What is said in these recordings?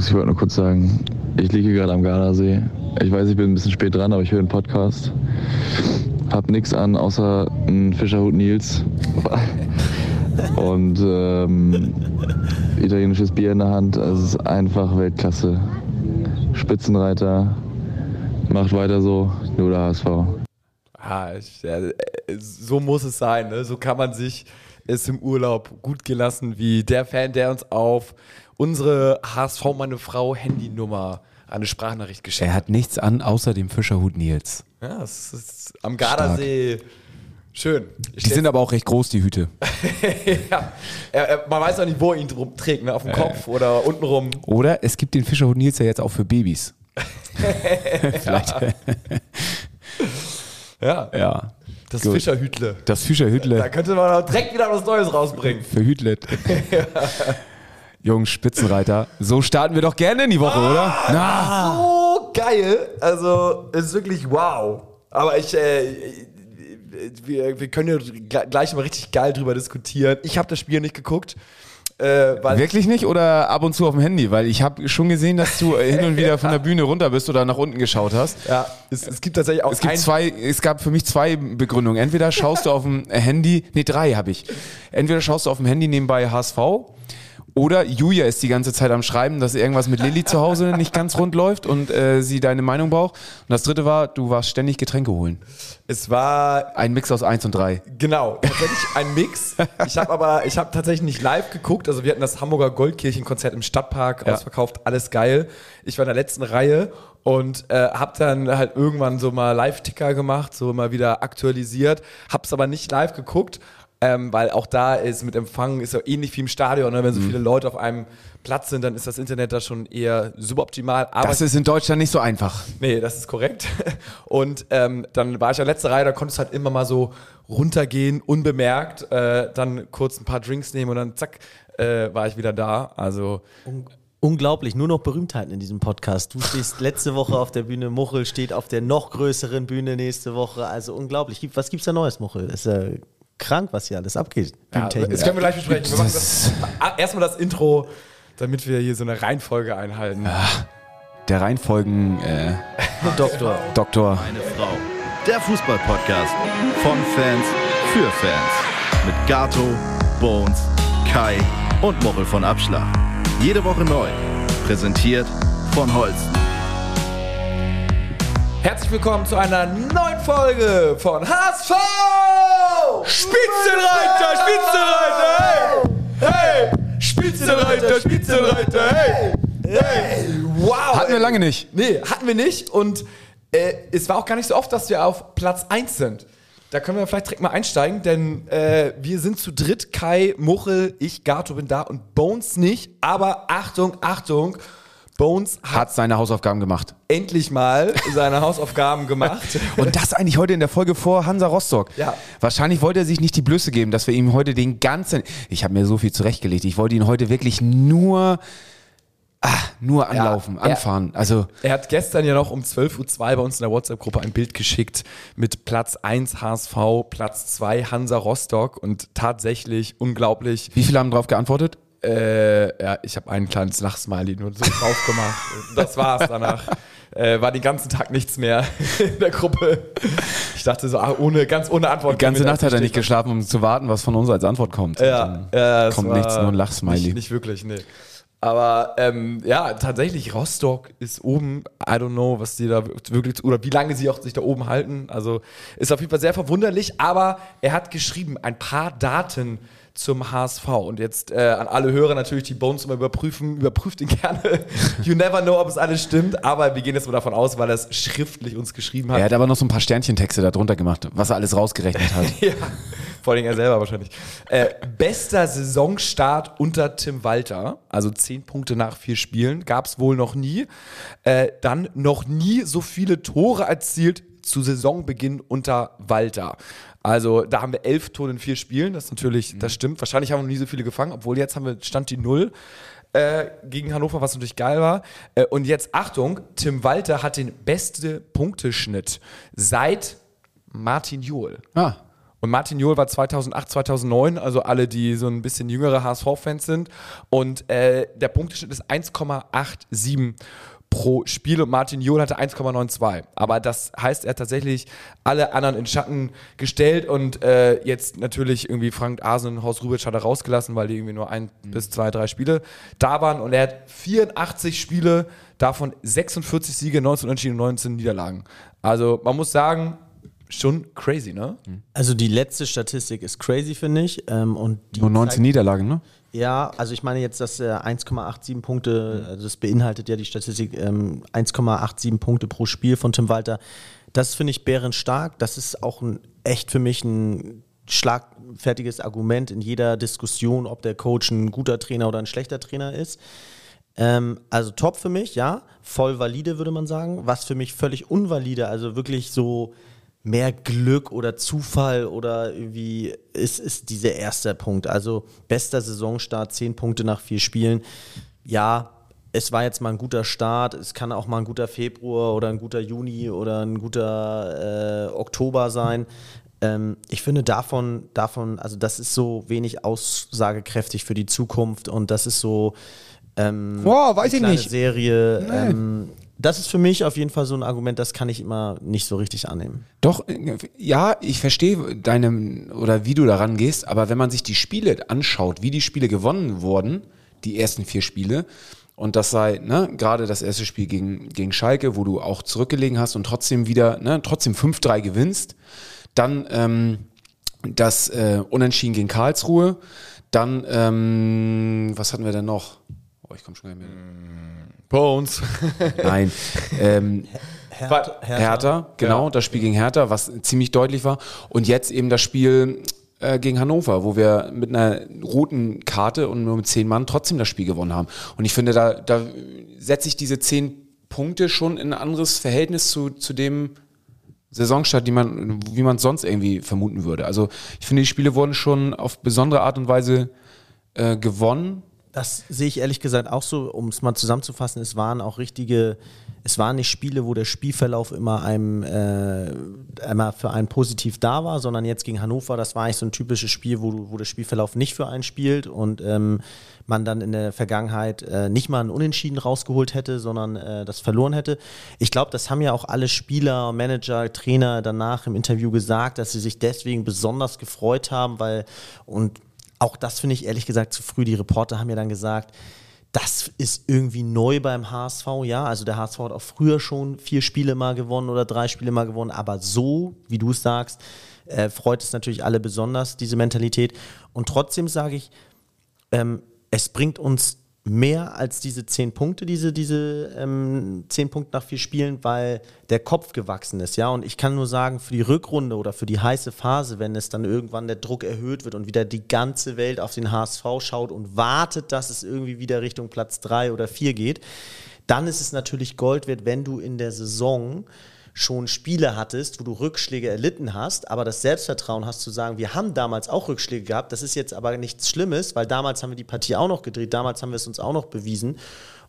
Jungs, ich wollte nur kurz sagen, ich liege gerade am Gardasee. Ich weiß, ich bin ein bisschen spät dran, aber ich höre den Podcast. Hab nichts an, außer einen Fischerhut Nils. Und ähm, italienisches Bier in der Hand. Es ist einfach Weltklasse. Spitzenreiter. Macht weiter so. Nur der HSV. Ah, so muss es sein. Ne? So kann man sich es im Urlaub gut gelassen, wie der Fan, der uns auf unsere HSV meine Frau Handynummer eine Sprachnachricht geschickt Er hat nichts an, außer dem Fischerhut Nils. Ja, es ist am Gardasee schön. Ich Die sind aber auch recht groß, die Hüte. ja, er, er, man weiß auch nicht, wo er ihn drum trägt, ne? auf dem Kopf oder untenrum. Oder es gibt den Fischerhut Nils ja jetzt auch für Babys. Vielleicht. Ja, Ja. das Gut. Fischerhütle. Das Da Fischerhütle könnte man auch direkt wieder was Neues rausbringen. für Hütlet. Jungs, Spitzenreiter. So starten wir doch gerne in die Woche, oder? Na, so geil. Also, es ist wirklich wow. Aber ich, äh, wir, wir können ja gl- gleich mal richtig geil drüber diskutieren. Ich habe das Spiel nicht geguckt. Äh, weil wirklich nicht oder ab und zu auf dem Handy? Weil ich habe schon gesehen, dass du hin und wieder von der Bühne runter bist oder nach unten geschaut hast. ja, es, es gibt tatsächlich auch Es gibt zwei, es gab für mich zwei Begründungen. Entweder schaust du auf dem Handy, nee, drei habe ich. Entweder schaust du auf dem Handy nebenbei HSV oder Julia ist die ganze Zeit am Schreiben, dass irgendwas mit Lilly zu Hause nicht ganz rund läuft und äh, sie deine Meinung braucht. Und das dritte war, du warst ständig Getränke holen. Es war Ein Mix aus eins und drei. Genau, tatsächlich ein Mix. Ich habe aber, ich habe tatsächlich nicht live geguckt. Also wir hatten das Hamburger Goldkirchenkonzert im Stadtpark Ja. ausverkauft, alles geil. Ich war in der letzten Reihe und äh, habe dann halt irgendwann so mal Live-Ticker gemacht, so mal wieder aktualisiert. Hab's aber nicht live geguckt, ähm, weil auch da ist mit Empfang ist ja ähnlich wie im Stadion. Ne? Wenn Mhm. so viele Leute auf einem Platz sind, dann ist das Internet da schon eher suboptimal. Aber Das ist in Deutschland nicht so einfach. Nee, das ist korrekt. Und ähm, dann war ich ja letzte Reihe, da konntest du halt immer mal so runtergehen, unbemerkt, äh, dann kurz ein paar Drinks nehmen und dann zack, äh, war ich wieder da. Also Unglaublich, nur noch Berühmtheiten in diesem Podcast. Du stehst letzte Woche auf der Bühne, Muchel steht auf der noch größeren Bühne nächste Woche. Also unglaublich. Gibt- Was gibt's da Neues, Muchel? Ist ja krank, was hier alles abgeht. ja, das können wir gleich besprechen. Wir machen das, Ah, erstmal das Intro, damit wir hier so eine Reihenfolge einhalten. Der Reihenfolgen äh, Doktor. Doktor. Meine Frau. Der Fußball-Podcast von Fans für Fans. Mit Gato, Bones, Kai und Mochel von Abschlag. Jede Woche neu. Präsentiert von Holsten. Herzlich willkommen zu einer neuen Folge von HSV! Spitzenreiter, Spitzenreiter, hey! Hey! Spitzenreiter, Spitzenreiter, hey! Hey! Wow! Hatten wir lange nicht. Nee, hatten wir nicht. Und äh, es war auch gar nicht so oft, dass wir auf Platz 1 sind. Da können wir vielleicht direkt mal einsteigen, denn äh, wir sind zu dritt. Kai, Muchel, ich, Gato bin da und Bones nicht. Aber Achtung, Achtung, Bones hat Hat seine Hausaufgaben gemacht. endlich mal seine Hausaufgaben gemacht. Und das eigentlich heute in der Folge vor Hansa Rostock. Ja. Wahrscheinlich wollte er sich nicht die Blöße geben, dass wir ihm heute den ganzen. Ich habe mir so viel zurechtgelegt. Ich wollte ihn heute wirklich nur. Ah, nur anlaufen, er- anfahren. Also, Er hat gestern ja noch um 12.02 Uhr bei uns in der WhatsApp-Gruppe ein Bild geschickt mit Platz 1 HSV, Platz 2 Hansa Rostock und tatsächlich unglaublich. wie viele haben drauf geantwortet? Äh, ja, ich habe ein kleines Lachsmiley nur so drauf gemacht. Das war's danach. Äh, war den ganzen Tag nichts mehr in der Gruppe. Ich dachte so, ah, ohne, ganz ohne Antwort. Die ganze Nacht hat er nicht geschlafen, um zu warten, was von uns als Antwort kommt. Ja, ja es kommt nichts, nur ein Lachsmiley. Nicht, nicht wirklich, nee. Aber ähm, ja, tatsächlich, Rostock ist oben. I don't know, was die da wirklich, oder wie lange sie auch sich da oben halten. Also ist auf jeden Fall sehr verwunderlich. Aber er hat geschrieben, ein paar Daten zum HSV. Und jetzt äh, an alle Hörer natürlich die Bones immer überprüfen. Überprüft ihn gerne. you never know, ob es alles stimmt. Aber wir gehen jetzt mal davon aus, weil er es schriftlich uns geschrieben hat. er hat aber noch so ein paar Sternchentexte da drunter gemacht, was er alles rausgerechnet hat. Ja, vor allem er selber wahrscheinlich. Äh, bester Saisonstart unter Tim Walter, also zehn Punkte nach vier Spielen, gab es wohl noch nie. Äh, dann noch nie so viele Tore erzielt zu Saisonbeginn unter Walter. Also da haben wir elf Tore in vier Spielen, das ist natürlich, das stimmt. Wahrscheinlich haben wir noch nie so viele gefangen, obwohl jetzt haben wir Stand die Null äh, gegen Hannover, was natürlich geil war. Äh, und jetzt Achtung, Tim Walter hat den beste Punkteschnitt seit Martin Johl. Ah, Und Martin Jol war 2008, 2009, also alle, die so ein bisschen jüngere HSV-Fans sind. Und äh, der Punkteschnitt ist 1,87 pro Spiel und Martin Jol hatte 1,92. Aber das heißt, er hat tatsächlich alle anderen in Schatten gestellt und äh, jetzt natürlich irgendwie Frank Asen und Horst Rubitsch hat er rausgelassen, weil die irgendwie nur ein bis zwei, drei Spiele da waren und er hat 84 Spiele, davon 46 Siege, 19 Unentschieden und 19 Niederlagen. Also man muss sagen, schon crazy, ne? Also die letzte Statistik ist crazy, finde ich. Ähm, und die Nur 19 zeigt- Niederlagen, ne? Ja, also ich meine jetzt, dass äh, 1,87 Punkte, also das beinhaltet ja die Statistik, ähm, 1,87 Punkte pro Spiel von Tim Walter. Das finde ich bärenstark. Das ist auch ein, echt für mich ein schlagfertiges Argument in jeder Diskussion, ob der Coach ein guter Trainer oder ein schlechter Trainer ist. Ähm, also top für mich, ja. Voll valide, würde man sagen. Was für mich völlig unvalide, also wirklich so mehr Glück oder Zufall oder irgendwie ist, ist dieser erste Punkt. Also bester Saisonstart, zehn Punkte nach vier Spielen. Ja, es war jetzt mal ein guter Start. Es kann auch mal ein guter Februar oder ein guter Juni oder ein guter äh, Oktober sein. Ähm, ich finde davon, davon, also das ist so wenig aussagekräftig für die Zukunft und das ist so ähm, Boah, weiß eine ich nicht. Serie. Ähm, das ist für mich auf jeden Fall so ein Argument, das kann ich immer nicht so richtig annehmen. Doch, ja, ich verstehe deine oder wie du daran gehst, aber wenn man sich die Spiele anschaut, wie die Spiele gewonnen wurden, die ersten vier Spiele, und das sei, ne, gerade das erste Spiel gegen, gegen Schalke, wo du auch zurückgelegen hast und trotzdem wieder, ne, trotzdem 5-3 gewinnst, dann ähm, das äh, Unentschieden gegen Karlsruhe, dann, ähm, was hatten wir denn noch? Oh, ich komme schon gar nicht mehr. Bones. Nein. ähm, Hertha, Hertha, genau, das Spiel gegen Hertha, was ziemlich deutlich war. Und jetzt eben das Spiel äh, gegen Hannover, wo wir mit einer roten Karte und nur mit zehn Mann trotzdem das Spiel gewonnen haben. Und ich finde, da, da setze ich diese zehn Punkte schon in ein anderes Verhältnis zu, zu dem Saisonstart, die man, wie man es sonst irgendwie vermuten würde. Also ich finde, die Spiele wurden schon auf besondere Art und Weise äh, gewonnen. Das sehe ich ehrlich gesagt auch so, um es mal zusammenzufassen, es waren auch richtige, es waren nicht Spiele, wo der Spielverlauf immer einem äh, einmal für einen positiv da war, sondern jetzt gegen Hannover, das war eigentlich so ein typisches Spiel, wo, wo der Spielverlauf nicht für einen spielt und ähm, man dann in der Vergangenheit äh, nicht mal ein Unentschieden rausgeholt hätte, sondern äh, das verloren hätte. Ich glaube, das haben ja auch alle Spieler, Manager, Trainer danach im Interview gesagt, dass sie sich deswegen besonders gefreut haben, weil und auch das finde ich ehrlich gesagt zu früh. Die Reporter haben ja dann gesagt, das ist irgendwie neu beim HSV, ja. Also der HSV hat auch früher schon vier Spiele mal gewonnen oder drei Spiele mal gewonnen, aber so, wie du es sagst, äh, freut es natürlich alle besonders, diese Mentalität. Und trotzdem sage ich, ähm, es bringt uns mehr als diese zehn Punkte, diese, diese ähm, zehn Punkte nach vier Spielen, weil der Kopf gewachsen ist, ja. Und ich kann nur sagen, für die Rückrunde oder für die heiße Phase, wenn es dann irgendwann der Druck erhöht wird und wieder die ganze Welt auf den HSV schaut und wartet, dass es irgendwie wieder Richtung Platz drei oder vier geht, dann ist es natürlich Gold wert, wenn du in der Saison schon Spiele hattest, wo du Rückschläge erlitten hast, aber das Selbstvertrauen hast zu sagen, wir haben damals auch Rückschläge gehabt, das ist jetzt aber nichts Schlimmes, weil damals haben wir die Partie auch noch gedreht, damals haben wir es uns auch noch bewiesen.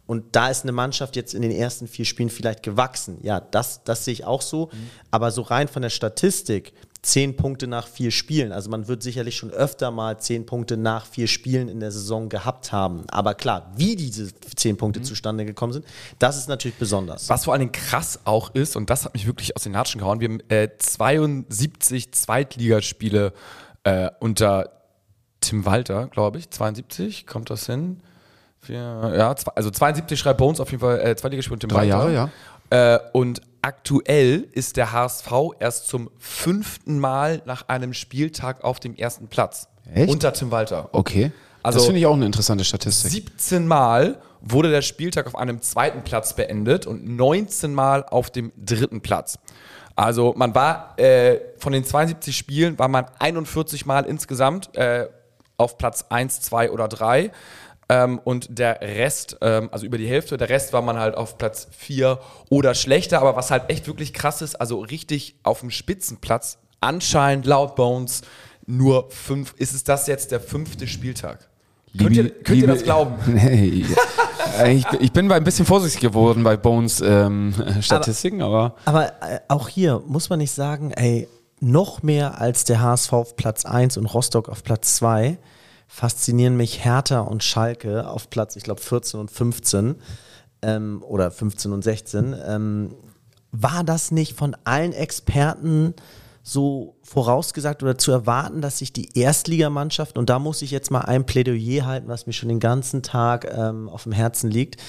Und da ist eine Mannschaft jetzt in den ersten vier Spielen vielleicht gewachsen. Ja, das, das sehe ich auch so. Aber so rein von der Statistik, zehn Punkte nach vier Spielen. Also man wird sicherlich schon öfter mal zehn Punkte nach vier Spielen in der Saison gehabt haben. Aber klar, wie diese zehn Punkte zustande gekommen sind, das ist natürlich besonders. Was vor allen Dingen krass auch ist, und das hat mich wirklich aus den Latschen gehauen, wir haben äh, 72 Zweitligaspiele äh, unter Tim Walter, glaube ich. 72, kommt das hin? Ja, also 72 schreibt Bones auf jeden Fall äh, Zweitligaspiel und Tim Drei Walter. Jahre, ja. Äh, und aktuell ist der HSV erst zum fünften Mal nach einem Spieltag auf dem ersten Platz. Echt? Unter Tim Walter. Okay. Also- das finde ich auch eine interessante Statistik. 17 Mal wurde der Spieltag auf einem zweiten Platz beendet und 19 Mal auf dem dritten Platz. Also man war äh, von den 72 Spielen war man 41 Mal insgesamt äh, auf Platz 1, 2 oder 3. Ähm, und der Rest, ähm, also über die Hälfte, der Rest war man halt auf Platz 4 oder schlechter. Aber was halt echt wirklich krass ist, also richtig auf dem Spitzenplatz, anscheinend laut Bones nur fünf, ist es das jetzt der fünfte Spieltag? Könnt ihr, Liebe- könnt ihr das liebe- glauben? Nee. Äh, ich, ich bin ein bisschen vorsichtig geworden bei Bones ähm, Statistiken, aber, Aber äh, auch hier muss man nicht sagen, ey, noch mehr als der HSV auf Platz 1 und Rostock auf Platz 2 faszinieren mich Hertha und Schalke auf Platz, ich glaube, 14 und 15 ähm, oder 15 und 16. Ähm, war das nicht von allen Experten so vorausgesagt oder zu erwarten, dass sich die Erstligamannschaften, und da muss ich jetzt mal ein Plädoyer halten, was mir schon den ganzen Tag ähm, auf dem Herzen liegt,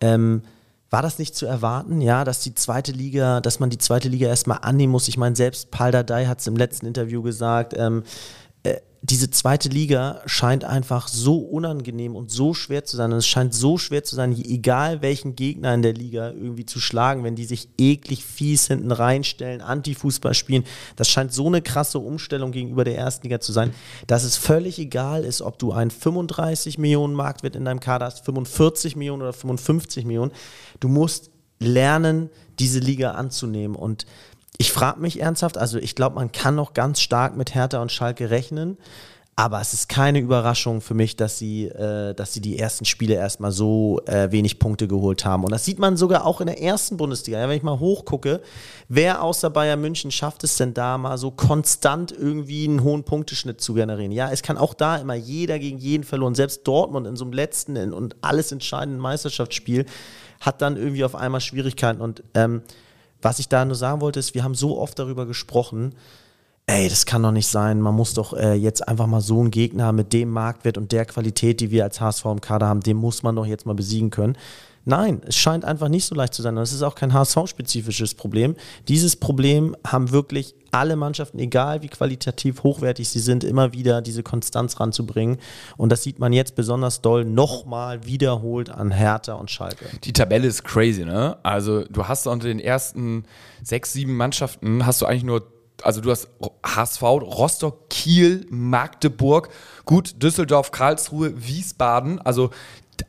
ähm, war das nicht zu erwarten, ja, dass die zweite Liga, dass man die zweite Liga erstmal annehmen muss? Ich meine, selbst Paul Dardai hat es im letzten Interview gesagt, ähm, äh, diese zweite Liga scheint einfach so unangenehm und so schwer zu sein. Und es scheint so schwer zu sein, egal welchen Gegner in der Liga irgendwie zu schlagen, wenn die sich eklig fies hinten reinstellen, Anti-Fußball spielen. Das scheint so eine krasse Umstellung gegenüber der ersten Liga zu sein, dass es völlig egal ist, ob du einen 35 Millionen Marktwert in deinem Kader hast, 45 Millionen oder 55 Millionen. Du musst lernen, diese Liga anzunehmen. Und ich frage mich ernsthaft, also ich glaube, man kann noch ganz stark mit Hertha und Schalke rechnen. Aber es ist keine Überraschung für mich, dass sie, äh, dass sie die ersten Spiele erstmal so äh, wenig Punkte geholt haben. Und das sieht man sogar auch in der ersten Bundesliga. Ja, wenn ich mal hochgucke, wer außer Bayern München schafft es denn da mal so konstant irgendwie einen hohen Punkteschnitt zu generieren? Ja, es kann auch da immer jeder gegen jeden verloren. Selbst Dortmund in so einem letzten und alles entscheidenden Meisterschaftsspiel hat dann irgendwie auf einmal Schwierigkeiten. Und ähm, was ich da nur sagen wollte, ist, wir haben so oft darüber gesprochen, ey, das kann doch nicht sein. Man muss doch äh, jetzt einfach mal so einen Gegner mit dem Marktwert und der Qualität, die wir als HSV im Kader haben, den muss man doch jetzt mal besiegen können. Nein, es scheint einfach nicht so leicht zu sein. Und es ist auch kein HSV-spezifisches Problem. Dieses Problem haben wirklich alle Mannschaften, egal wie qualitativ hochwertig sie sind, immer wieder diese Konstanz ranzubringen. Und das sieht man jetzt besonders doll nochmal wiederholt an Hertha und Schalke. Die Tabelle ist crazy, ne? Also du hast unter den ersten sechs, sieben Mannschaften hast du eigentlich nur also du hast HSV, Rostock, Kiel, Magdeburg, gut, Düsseldorf, Karlsruhe, Wiesbaden, also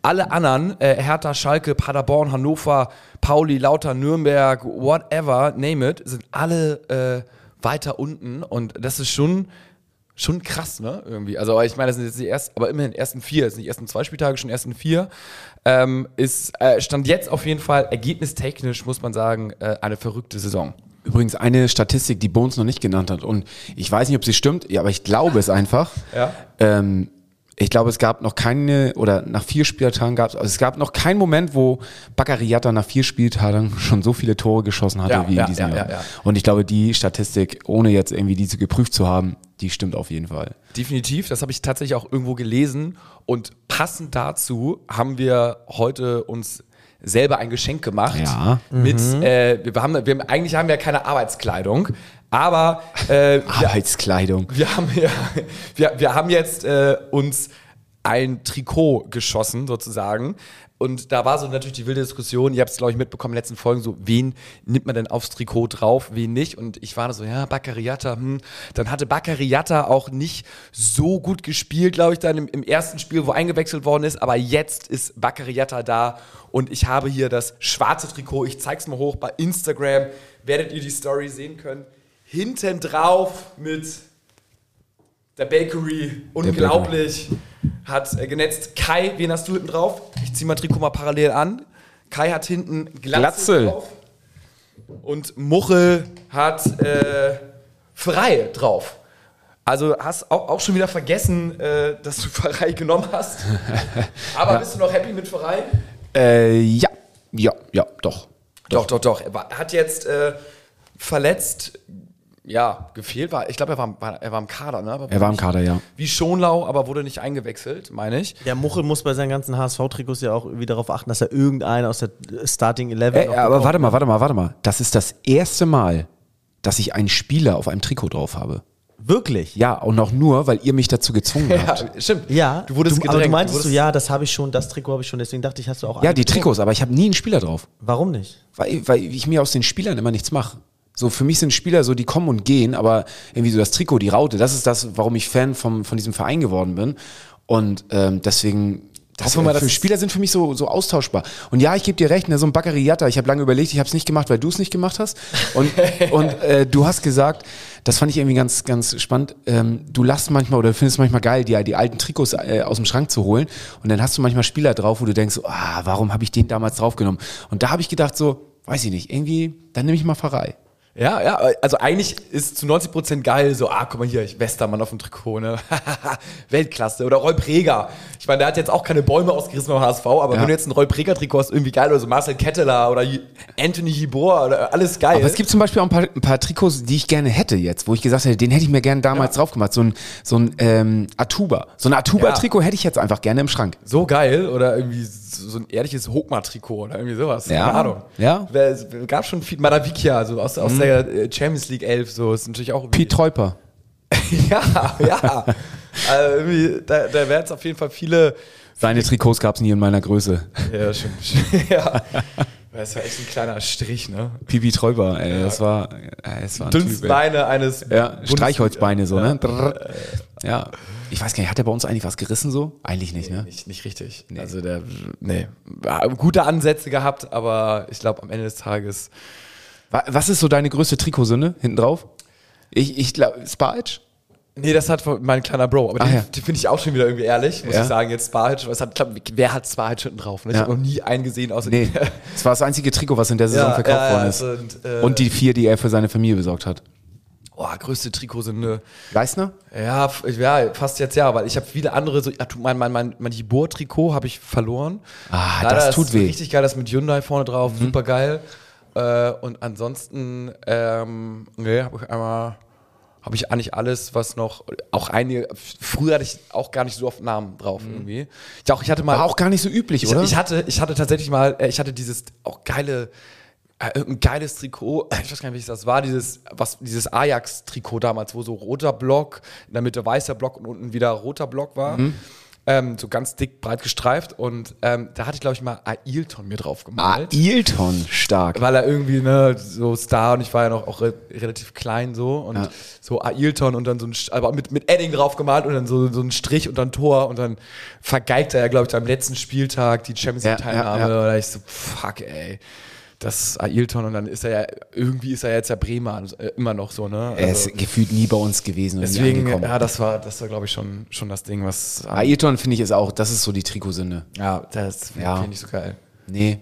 alle anderen, äh, Hertha, Schalke, Paderborn, Hannover, Pauli, Lauter, Nürnberg, whatever, name it, sind alle äh, weiter unten und das ist schon schon krass, ne? Irgendwie. Also, ich meine, das sind jetzt die ersten, aber immerhin ersten vier, das sind die ersten zwei Spieltage, schon ersten vier. Ähm, ist, äh, stand jetzt auf jeden Fall ergebnistechnisch, muss man sagen, äh, eine verrückte Saison. Übrigens eine Statistik, die Bones noch nicht genannt hat. Und ich weiß nicht, ob sie stimmt, ja, aber ich glaube es einfach. Ja. Ähm, ich glaube, es gab noch keine, oder nach vier Spieltagen gab es, also es gab noch keinen Moment, wo Baccariata nach vier Spieltagen schon so viele Tore geschossen hatte Ja, wie ja, in diesem ja, Jahr. ja, ja. Und ich glaube, die Statistik, ohne jetzt irgendwie diese geprüft zu haben, die stimmt auf jeden Fall. Definitiv, das habe ich tatsächlich auch irgendwo gelesen. Und passend dazu haben wir heute uns selber ein Geschenk gemacht. Ja. Mit, äh, wir haben, wir haben, eigentlich haben wir keine Arbeitskleidung, aber äh, wir, Arbeitskleidung. wir haben ja, wir, wir haben jetzt äh, uns ein Trikot geschossen sozusagen. Und da war so natürlich die wilde Diskussion, ihr habt es, glaube ich, mitbekommen in den letzten Folgen, so, wen nimmt man denn aufs Trikot drauf, wen nicht? Und ich war da so, ja, Baccariata, hm. Dann hatte Baccariata auch nicht so gut gespielt, glaube ich, dann im, im ersten Spiel, wo eingewechselt worden ist. Aber jetzt ist Baccariata da und ich habe hier das schwarze Trikot. Ich zeig's mal hoch bei Instagram. Werdet ihr die Story sehen können. Hinten drauf mit der Bakery, unglaublich, hat äh, genetzt. Kai, wen hast du hinten drauf? Ich zieh mal Trikot mal parallel an. Kai hat hinten Glatzel, Glatzel. drauf. Und Muchel hat äh, Frei drauf. Also hast auch, auch schon wieder vergessen, äh, dass du Pfarrei genommen hast. Aber bist du noch happy mit Pfarrei? Äh, ja, ja, ja, doch. Doch, doch, doch. Er war, hat jetzt äh, verletzt, ja, gefehlt war. Ich glaube, er war, war, er war im Kader, ne? Aber Er war im Kader, ja. Wie Schonlau, aber wurde nicht eingewechselt, meine ich. Der Muchel muss bei seinen ganzen HSV-Trikots ja auch irgendwie darauf achten, dass er irgendeinen aus der Starting Eleven noch aber warte mal, warte mal, warte mal. Das ist das erste Mal, dass ich einen Spieler auf einem Trikot drauf habe. Wirklich? Ja, und auch nur, weil ihr mich dazu gezwungen habt. Ja, stimmt. Ja, Du wurdest aber gedrängt. du meintest Du so, wurdest- ja, das habe ich schon, das Trikot habe ich schon, deswegen dachte ich, hast du auch Ja, die. Trikots, aber ich habe nie einen Spieler drauf. Warum nicht? Weil, weil ich mir aus den Spielern immer nichts mache. So, für mich sind Spieler so, die kommen und gehen, aber irgendwie so das Trikot, die Raute, das ist das, warum ich Fan vom, von diesem Verein geworden bin. Und ähm, deswegen, das, Hoffen wir mal, für Spieler sind für mich so, so austauschbar. Und ja, ich gebe dir recht, ne, so ein Baccariata, ich habe lange überlegt, ich habe es nicht gemacht, weil du es nicht gemacht hast. Und, und äh, du hast gesagt, das fand ich irgendwie ganz, ganz spannend, ähm, du lachst manchmal oder findest manchmal geil, die, die alten Trikots äh, aus dem Schrank zu holen. Und dann hast du manchmal Spieler drauf, wo du denkst, so, ah, warum habe ich den damals draufgenommen? Und da habe ich gedacht so, weiß ich nicht, irgendwie, dann nehme ich mal Pfarrei. Ja, ja, also eigentlich ist zu 90% geil, so, ah, guck mal hier, ich Westermann auf dem Trikot, ne? Weltklasse. Oder Roy Preger. Ich meine, der hat jetzt auch keine Bäume ausgerissen beim HSV, aber Ja. wenn du jetzt ein Roy Preger-Trikot hast, irgendwie geil, oder so Marcel Ketteler oder Anthony Hibor, oder alles geil. Aber es gibt zum Beispiel auch ein paar, ein paar Trikots, die ich gerne hätte jetzt, wo ich gesagt hätte, den hätte ich mir gerne damals drauf gemacht. So ein, so ein ähm, Atuba. So ein Atuba-Trikot hätte ich jetzt einfach gerne im Schrank. so geil oder irgendwie so ein ehrliches Hochmar-Trikot oder irgendwie sowas. Ja. Keine Ahnung. Ja. Es gab schon viel, Madavikia, also aus, aus der äh, Champions League 11, so, ist natürlich auch Piet Treuper. ja, ja. also da, da werden es auf jeden Fall viele. Seine Trikots gab es nie in meiner Größe. Ja, stimmt. ja. Das war echt ein kleiner Strich, ne? Pipi Treuper, ey, das war, es war ein Typ, ey. Dünstbeine eines. Ja, Bundes- Streichholzbeine so, ne? Drrr. Ja. Ich weiß gar nicht, hat der bei uns eigentlich was gerissen so? Eigentlich nicht, ne? Nicht, nicht richtig. Also der, nee, Ja, gute Ansätze gehabt, aber ich glaube am Ende des Tages. Wa- Was ist so deine größte Trikotsünde hinten drauf? Ich, ich glaube, Sparic? Nee, das hat mein kleiner Bro. Aber Ah, den, ja. den finde ich auch schon wieder irgendwie ehrlich, muss Ja. ich sagen. Jetzt Sparic, was hat, glaub, wer hat Sparic hinten drauf? Ne? Ich Ja. habe noch nie einen gesehen, außer Nee, das war das einzige Trikot, was in der Saison Ja, verkauft ja, worden ja, ist. und, äh, Und die vier, die er für seine Familie besorgt hat. oh, größte Trikotsünde. Leistner? Ja, f- ja, fast jetzt ja, weil ich habe viele andere, so, ja, mein, mein, mein, mein Hibor-Trikot habe ich verloren. Ah, Leider das tut weh. Mhm. Richtig geil, das mit Hyundai vorne drauf, super geil. Äh, und ansonsten, ähm, nee, habe ich einmal, habe ich eigentlich alles, was noch, auch einige, früher hatte ich auch gar nicht so oft Namen drauf irgendwie. Ich, auch, ich hatte mal, Mhm. War auch gar nicht so üblich, ich, oder? ich hatte, ich hatte tatsächlich mal, äh, ich hatte dieses auch geile, äh, ein geiles Trikot, ich weiß gar nicht, welches das war, dieses, was, dieses Ajax-Trikot damals, wo so roter Block, in der Mitte weißer Block und unten wieder roter Block war. Mhm. Ähm, so ganz dick, breit gestreift. Und ähm, da hatte ich, glaube ich, mal Ailton mir drauf gemalt. Ailton, stark. weil er irgendwie, ne, so Star und ich war ja noch auch re relativ klein so und Ja. so Ailton und dann so ein, aber mit, mit Edding drauf gemalt und dann so, so ein Strich und dann Tor und dann vergeigt er ja, glaube ich, am letzten Spieltag die Champions Ja, League Teilnahme ja, ja. oder ich so, fuck, ey. Das ist Ailton und dann ist er ja, irgendwie ist er jetzt ja Bremer, also, äh, immer noch so, ne? Er ist gefühlt nie bei uns gewesen. und deswegen, ja, das war, das war, glaube ich, schon, schon das Ding, was, Ailton finde ich ist auch, das ist so die Trikotsünde. ja, das Ja. finde ich nicht so geil. Nee.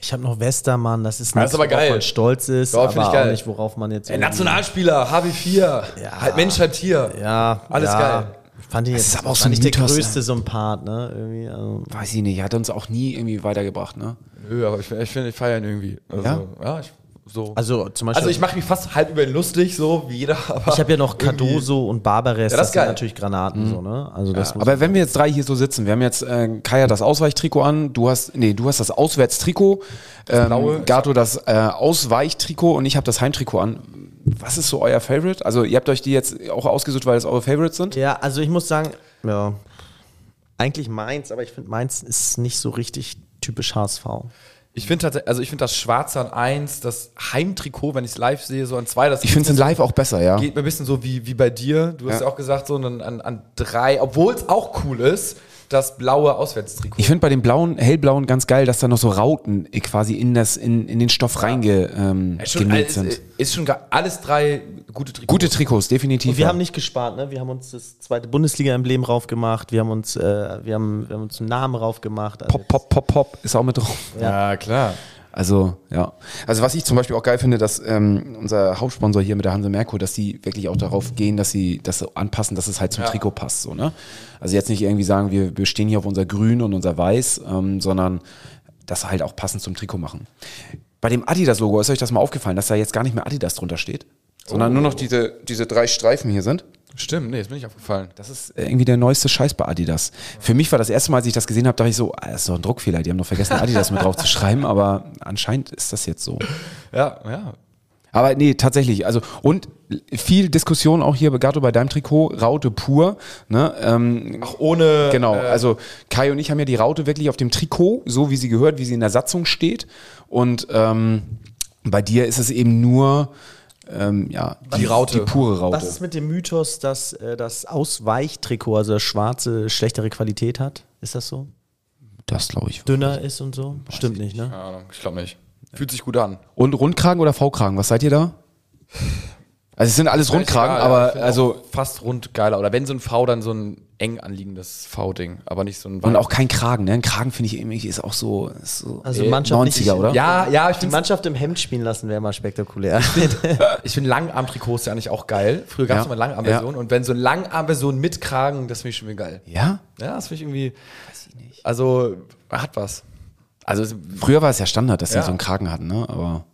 Ich habe noch Westermann, das ist Ja, nichts, ist aber worauf geil. man stolz ist, Ja, aber ich geil. auch nicht, worauf man jetzt Ey, Nationalspieler, HW4, halb Mensch, halb Tier. Ja, Alles ja. geil. Ich fand Das jetzt ist aber auch so ein ich der Mythos, größte Sympath, ne? Irgendwie, also, Weiß ich nicht, hat uns auch nie irgendwie weitergebracht, ne? Nö, aber ich, ich finde, ich feiere ihn irgendwie. Also, Ja? ja ich, so. also zum Beispiel. Also ich mache mich fast halb über ihn lustig, so wie jeder. Aber Ich habe ja noch Cardoso und Barbares, Ja, das das, ist sind natürlich Granaten, so, ne? Also das muss Aber wenn wir jetzt drei hier so sitzen, wir haben jetzt äh, Kaya das Ausweichtrikot an, du hast, nee, du hast das Auswärtstrikot, ähm. Gato das äh, Ausweichtrikot und ich habe das Heimtrikot an. Was ist so euer Favorite? Also ihr habt euch die jetzt auch ausgesucht, weil es eure Favorites sind? Ja, also ich muss sagen, ja, eigentlich meins, aber ich finde meins ist nicht so richtig typisch HSV. Ich finde tatsächlich, also ich finde das Schwarze an 1, das Heimtrikot, wenn ich es live sehe, so an 2, das Ich finde es in Live auch besser, ja. geht mir ein bisschen so wie, wie bei dir. Du hast Ja. ja auch gesagt, so an, an, an 3, obwohl es auch cool ist, das blaue Auswärtstrikot. Ich finde bei dem blauen, hellblauen ganz geil, dass da noch so Rauten äh, quasi in, das, in, in den Stoff reingenäht ähm, genäht alles, sind. ist schon alles drei gute Trikots. Gute Trikots, definitiv. Und wir ja. haben nicht gespart, ne? Wir haben uns das zweite Bundesliga-Emblem raufgemacht, wir haben uns, äh, wir haben, wir haben uns einen Namen raufgemacht. Also Pop, Pop, Pop, Pop ist auch mit drauf. Ja, klar. Also, ja. Also, was ich zum Beispiel auch geil finde, dass ähm, unser Hauptsponsor hier mit der Hanse Merkur, dass die wirklich auch darauf gehen, dass sie das so anpassen, dass es halt zum Ja. Trikot passt. So, ne? Also jetzt nicht irgendwie sagen, wir, wir stehen hier auf unser Grün und unser Weiß, ähm, sondern das halt auch passend zum Trikot machen. Bei dem Adidas-Logo ist euch das mal aufgefallen, dass da jetzt gar nicht mehr Adidas drunter steht, sondern nur noch diese, diese drei Streifen hier sind. Stimmt, nee, ist mir nicht aufgefallen. Das ist äh, irgendwie der neueste Scheiß bei Adidas. Für mich war das erste Mal, als ich das gesehen habe, dachte ich so, ah, das ist doch ein Druckfehler. Die haben doch vergessen, Adidas mit drauf zu schreiben, aber anscheinend ist das jetzt so. Ja, ja. Aber nee, tatsächlich. Also, und viel Diskussion auch hier, Gato, bei deinem Trikot, Raute pur. Ne? Ähm, Auch ohne. genau, äh, also Kai und ich haben ja die Raute wirklich auf dem Trikot, so wie sie gehört, wie sie in der Satzung steht. Und ähm, bei dir ist es eben nur ähm, ja, Die Raute. Die pure Raute. Was ist mit dem Mythos, dass äh, das Ausweichtrikot, also das schwarze, schlechtere Qualität hat? Ist das so? das glaube ich. Dünner ist und so? Stimmt nicht, ne? Keine Ahnung, ich glaube nicht. Fühlt sich gut an. Und Rundkragen oder V-Kragen, was seid ihr da? Also es sind alles Rundkragen, Egal, aber ich find also fast rund geiler. Oder wenn so ein V, dann so ein eng anliegendes V-Ding, aber nicht so ein und auch kein Kragen, ne? Ein Kragen finde ich irgendwie ist auch so, ist so Also Äh, Mannschaft 90er, nicht, oder? Ja, ja, ich Die finde Mannschaft im Hemd spielen lassen wäre mal spektakulär. ich find Langarm-Trikots ja eigentlich auch geil. Früher gab es Ja. mal Langarm-Version und wenn so eine Langarm-Version mit Kragen, das finde ich schon wieder geil. Ja? Ja, das finde ich irgendwie. Also, hat was. Also, Früher war es ja Standard, dass sie Ja. so einen Kragen hatten, ne? Aber,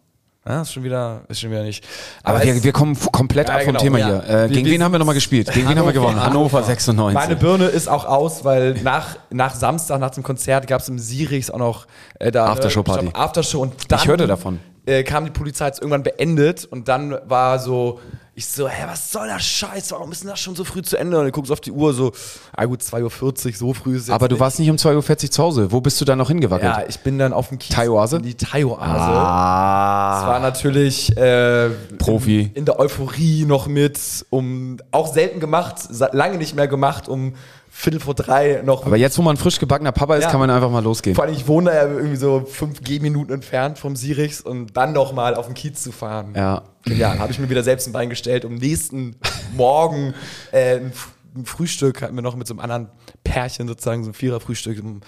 ja, ist schon wieder, ist schon wieder nicht. aber es- wir, wir kommen komplett Ja, ab vom genau, Thema ja. hier. Äh, gegen wen haben wir nochmal gespielt? Gegen wen haben wir gewonnen? Hannover 96. Meine Birne ist auch aus, weil nach, nach Samstag, nach dem Konzert, gab es im Sirichs auch noch äh, da Aftershow-Party. ich glaub, Aftershow und dann Ich hörte davon. Äh, kam die Polizei jetzt irgendwann beendet und dann war so, ich so, hä, was soll das Scheiß? Warum ist denn das schon so früh zu Ende? Und dann guckst du auf die Uhr so, ah gut, 2.40 Uhr, so früh ist es aber du nicht. warst nicht um 2.40 Uhr zu Hause. Wo bist du dann noch hingewackelt? Ja, ich bin dann auf dem Kies. Thai-Oase? in Die Thai-Oase. Ah. Das war natürlich äh, Profi. In, in der Euphorie noch mit, um auch selten gemacht, lange nicht mehr gemacht, um Viertel vor drei noch. Aber jetzt, wo man frisch gebackener Papa ist, Ja. kann man einfach mal losgehen. vor allem, ich wohne ja irgendwie so fünf Gehminuten entfernt vom Sirichs und dann noch mal auf den Kiez zu fahren. Ja. Genial. Habe ich mir wieder selbst ein Bein gestellt, um nächsten Morgen äh, ein, Frühstück hatten wir noch mit so einem anderen Pärchen sozusagen, so ein Vierer-Frühstück um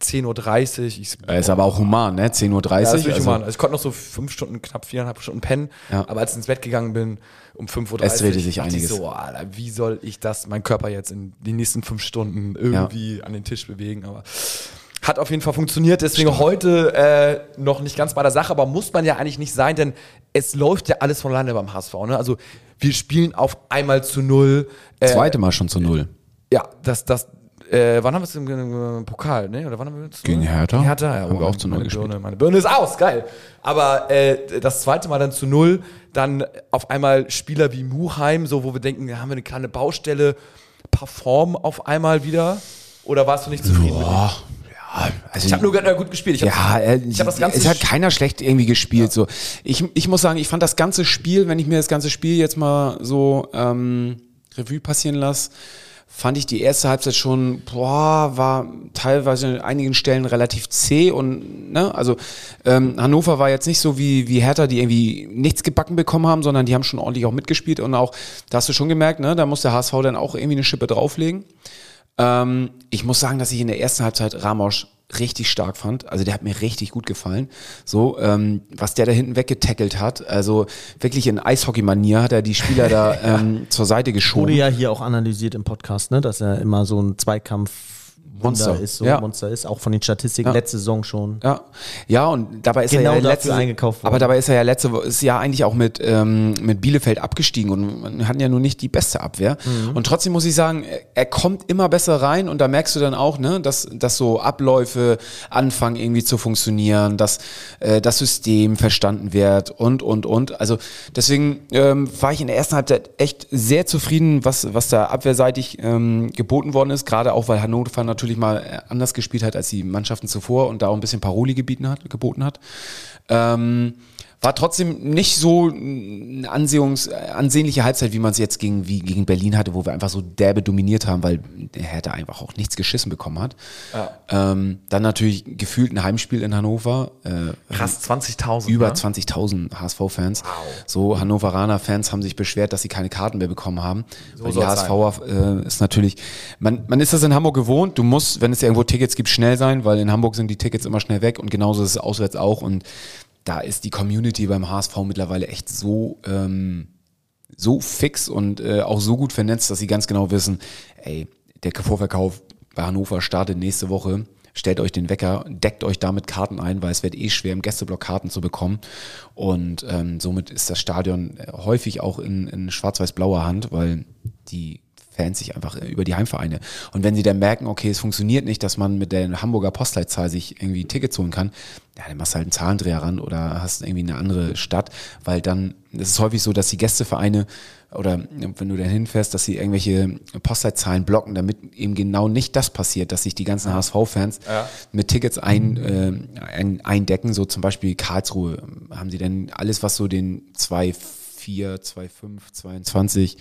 10.30 Uhr. Ich, Er ist aber auch human, ne? 10.30 Uhr. ja, das ist also, human. Also ich konnte noch so fünf Stunden, knapp viereinhalb Stunden pennen. Ja. Aber als ich ins Bett gegangen bin, um 5.30 Uhr, Es drehte sich einiges. So, Alter, wie soll ich das, mein Körper jetzt in den nächsten fünf Stunden irgendwie an den Tisch bewegen? Aber hat auf jeden Fall funktioniert. Deswegen heute äh, noch nicht ganz bei der Sache, aber muss man ja eigentlich nicht sein, denn es läuft ja alles von alleine beim HSV. Ne? Also wir spielen auf einmal zu null. Äh, Zweite Mal schon zu Null. ja, das, das, äh, wann haben wir es im, im Pokal, ne? Oder wann haben wir es? Gegen Hertha. Gegen Hertha, ja. Haben wir meine- auch zu null meine gespielt. Birne, meine Birne ist aus, geil. Aber äh, das zweite Mal dann zu null, dann auf einmal Spieler wie Muheim, so wo wir denken, da haben wir eine kleine Baustelle, perform auf einmal wieder. Oder warst du nicht zufrieden mit? Boah, ja, also Ich habe nur ge- äh, gut gespielt. Ich hab, Ja, äh, ich hab das ganze es hat keiner schlecht irgendwie gespielt. So. Ich, ich muss sagen, ich fand das ganze Spiel, wenn ich mir das ganze Spiel jetzt mal so ähm, Revue passieren lasse, fand ich die erste Halbzeit schon, boah, war teilweise an einigen Stellen relativ zäh und, ne, also ähm, Hannover war jetzt nicht so wie, wie Hertha, die irgendwie nichts gebacken bekommen haben, sondern die haben schon ordentlich auch mitgespielt und auch, da hast du schon gemerkt, ne, da muss der HSV dann auch irgendwie eine Schippe drauflegen. Ähm, ich muss sagen, dass ich in der ersten Halbzeit Ramos richtig stark fand. Also der hat mir richtig gut gefallen. So, ähm, was der da hinten weggetackelt hat. Also wirklich in Eishockey-Manier hat er die Spieler da ähm, zur Seite Wurde geschoben. ja hier auch analysiert im Podcast, ne? dass er immer so ein Zweikampf Monster. ist, so Ja. Monster ist, auch von den Statistiken Ja. letzte Saison schon. Ja, ja, und dabei ist Genau er ja letzte, eingekauft worden. aber dabei ist er ja letzte ist ja eigentlich auch mit ähm, mit Bielefeld abgestiegen und hatten ja nur nicht die beste Abwehr. Mhm. Und trotzdem muss ich sagen, er- er kommt immer besser rein und da merkst du dann auch, ne, dass dass so Abläufe anfangen irgendwie zu funktionieren, dass äh, das System verstanden wird und und und. Also deswegen ähm, war ich in der ersten Halbzeit echt sehr zufrieden, was was da abwehrseitig ähm, geboten worden ist, gerade auch weil Hannover natürlich mal äh, anders gespielt hat als die Mannschaften zuvor und da auch ein bisschen Paroli gebieten hat, geboten hat. Ähm, war trotzdem nicht so eine Ansehungs, ansehnliche Halbzeit, wie man es jetzt gegen, wie gegen Berlin hatte, wo wir einfach so derbe dominiert haben, weil der Hertha einfach auch nichts geschissen bekommen hat. Ähm, dann natürlich gefühlt ein Heimspiel in Hannover. Äh, krass, 20.000. über ne? 20.000 HSV-Fans. So Hannoveraner-Fans haben sich beschwert, dass sie keine Karten mehr bekommen haben. Weil die HSV äh, ist natürlich, man, man ist das in Hamburg gewohnt. Du musst, wenn es irgendwo Tickets gibt, schnell sein, weil in Hamburg sind die Tickets immer schnell weg und genauso ist es auswärts auch. Und da ist die Community beim HSV mittlerweile echt so, ähm, so fix und äh, auch so gut vernetzt, dass sie ganz genau wissen, ey, der Vorverkauf bei Hannover startet nächste Woche. Stellt euch den Wecker, deckt euch damit Karten ein, weil es wird eh schwer, im Gästeblock Karten zu bekommen. Und ähm, somit ist das Stadion äh, häufig auch in, in schwarz-weiß-blauer Hand, weil die Fans sich einfach äh, über die Heimvereine. Und wenn sie dann merken, okay, es funktioniert nicht, dass man mit der Hamburger Postleitzahl sich irgendwie Tickets holen kann, ja, dann machst du halt einen Zahlendreher ran oder hast irgendwie eine andere Stadt, weil dann, das ist häufig so, dass die Gästevereine oder wenn du dann hinfährst, dass sie irgendwelche Postleitzahlen blocken, damit eben genau nicht das passiert, dass sich die ganzen HSV-Fans mit Tickets ein, äh, ein, eindecken, so zum Beispiel Karlsruhe, haben sie denn alles, was so den zwei 4, 2, 5, 22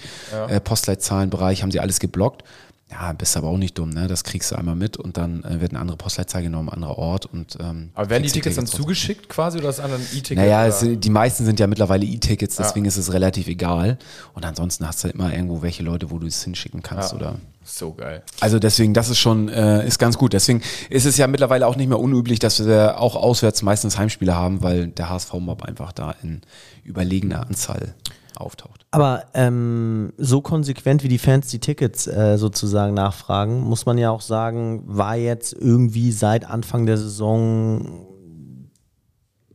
äh, Postleitzahlenbereich haben sie alles geblockt. Ja, bist aber auch nicht dumm, ne? Das kriegst du einmal mit und dann äh, wird eine andere Postleitzahl genommen, anderer Ort und ähm, Aber werden die Tickets dann zugeschickt quasi oder ist ein E-Ticket? Naja, es, die meisten sind ja mittlerweile E-Tickets, deswegen ist es relativ egal. Und ansonsten hast du immer irgendwo welche Leute, wo du es hinschicken kannst Ja. oder. So geil. Also deswegen, das ist schon, äh, ist ganz gut. Deswegen ist es ja mittlerweile auch nicht mehr unüblich, dass wir auch auswärts meistens Heimspiele haben, weil der HSV-Mob einfach da in überlegener Anzahl auftaucht. Aber ähm, so konsequent wie die Fans die Tickets äh, sozusagen nachfragen, muss man ja auch sagen, war jetzt irgendwie seit Anfang der Saison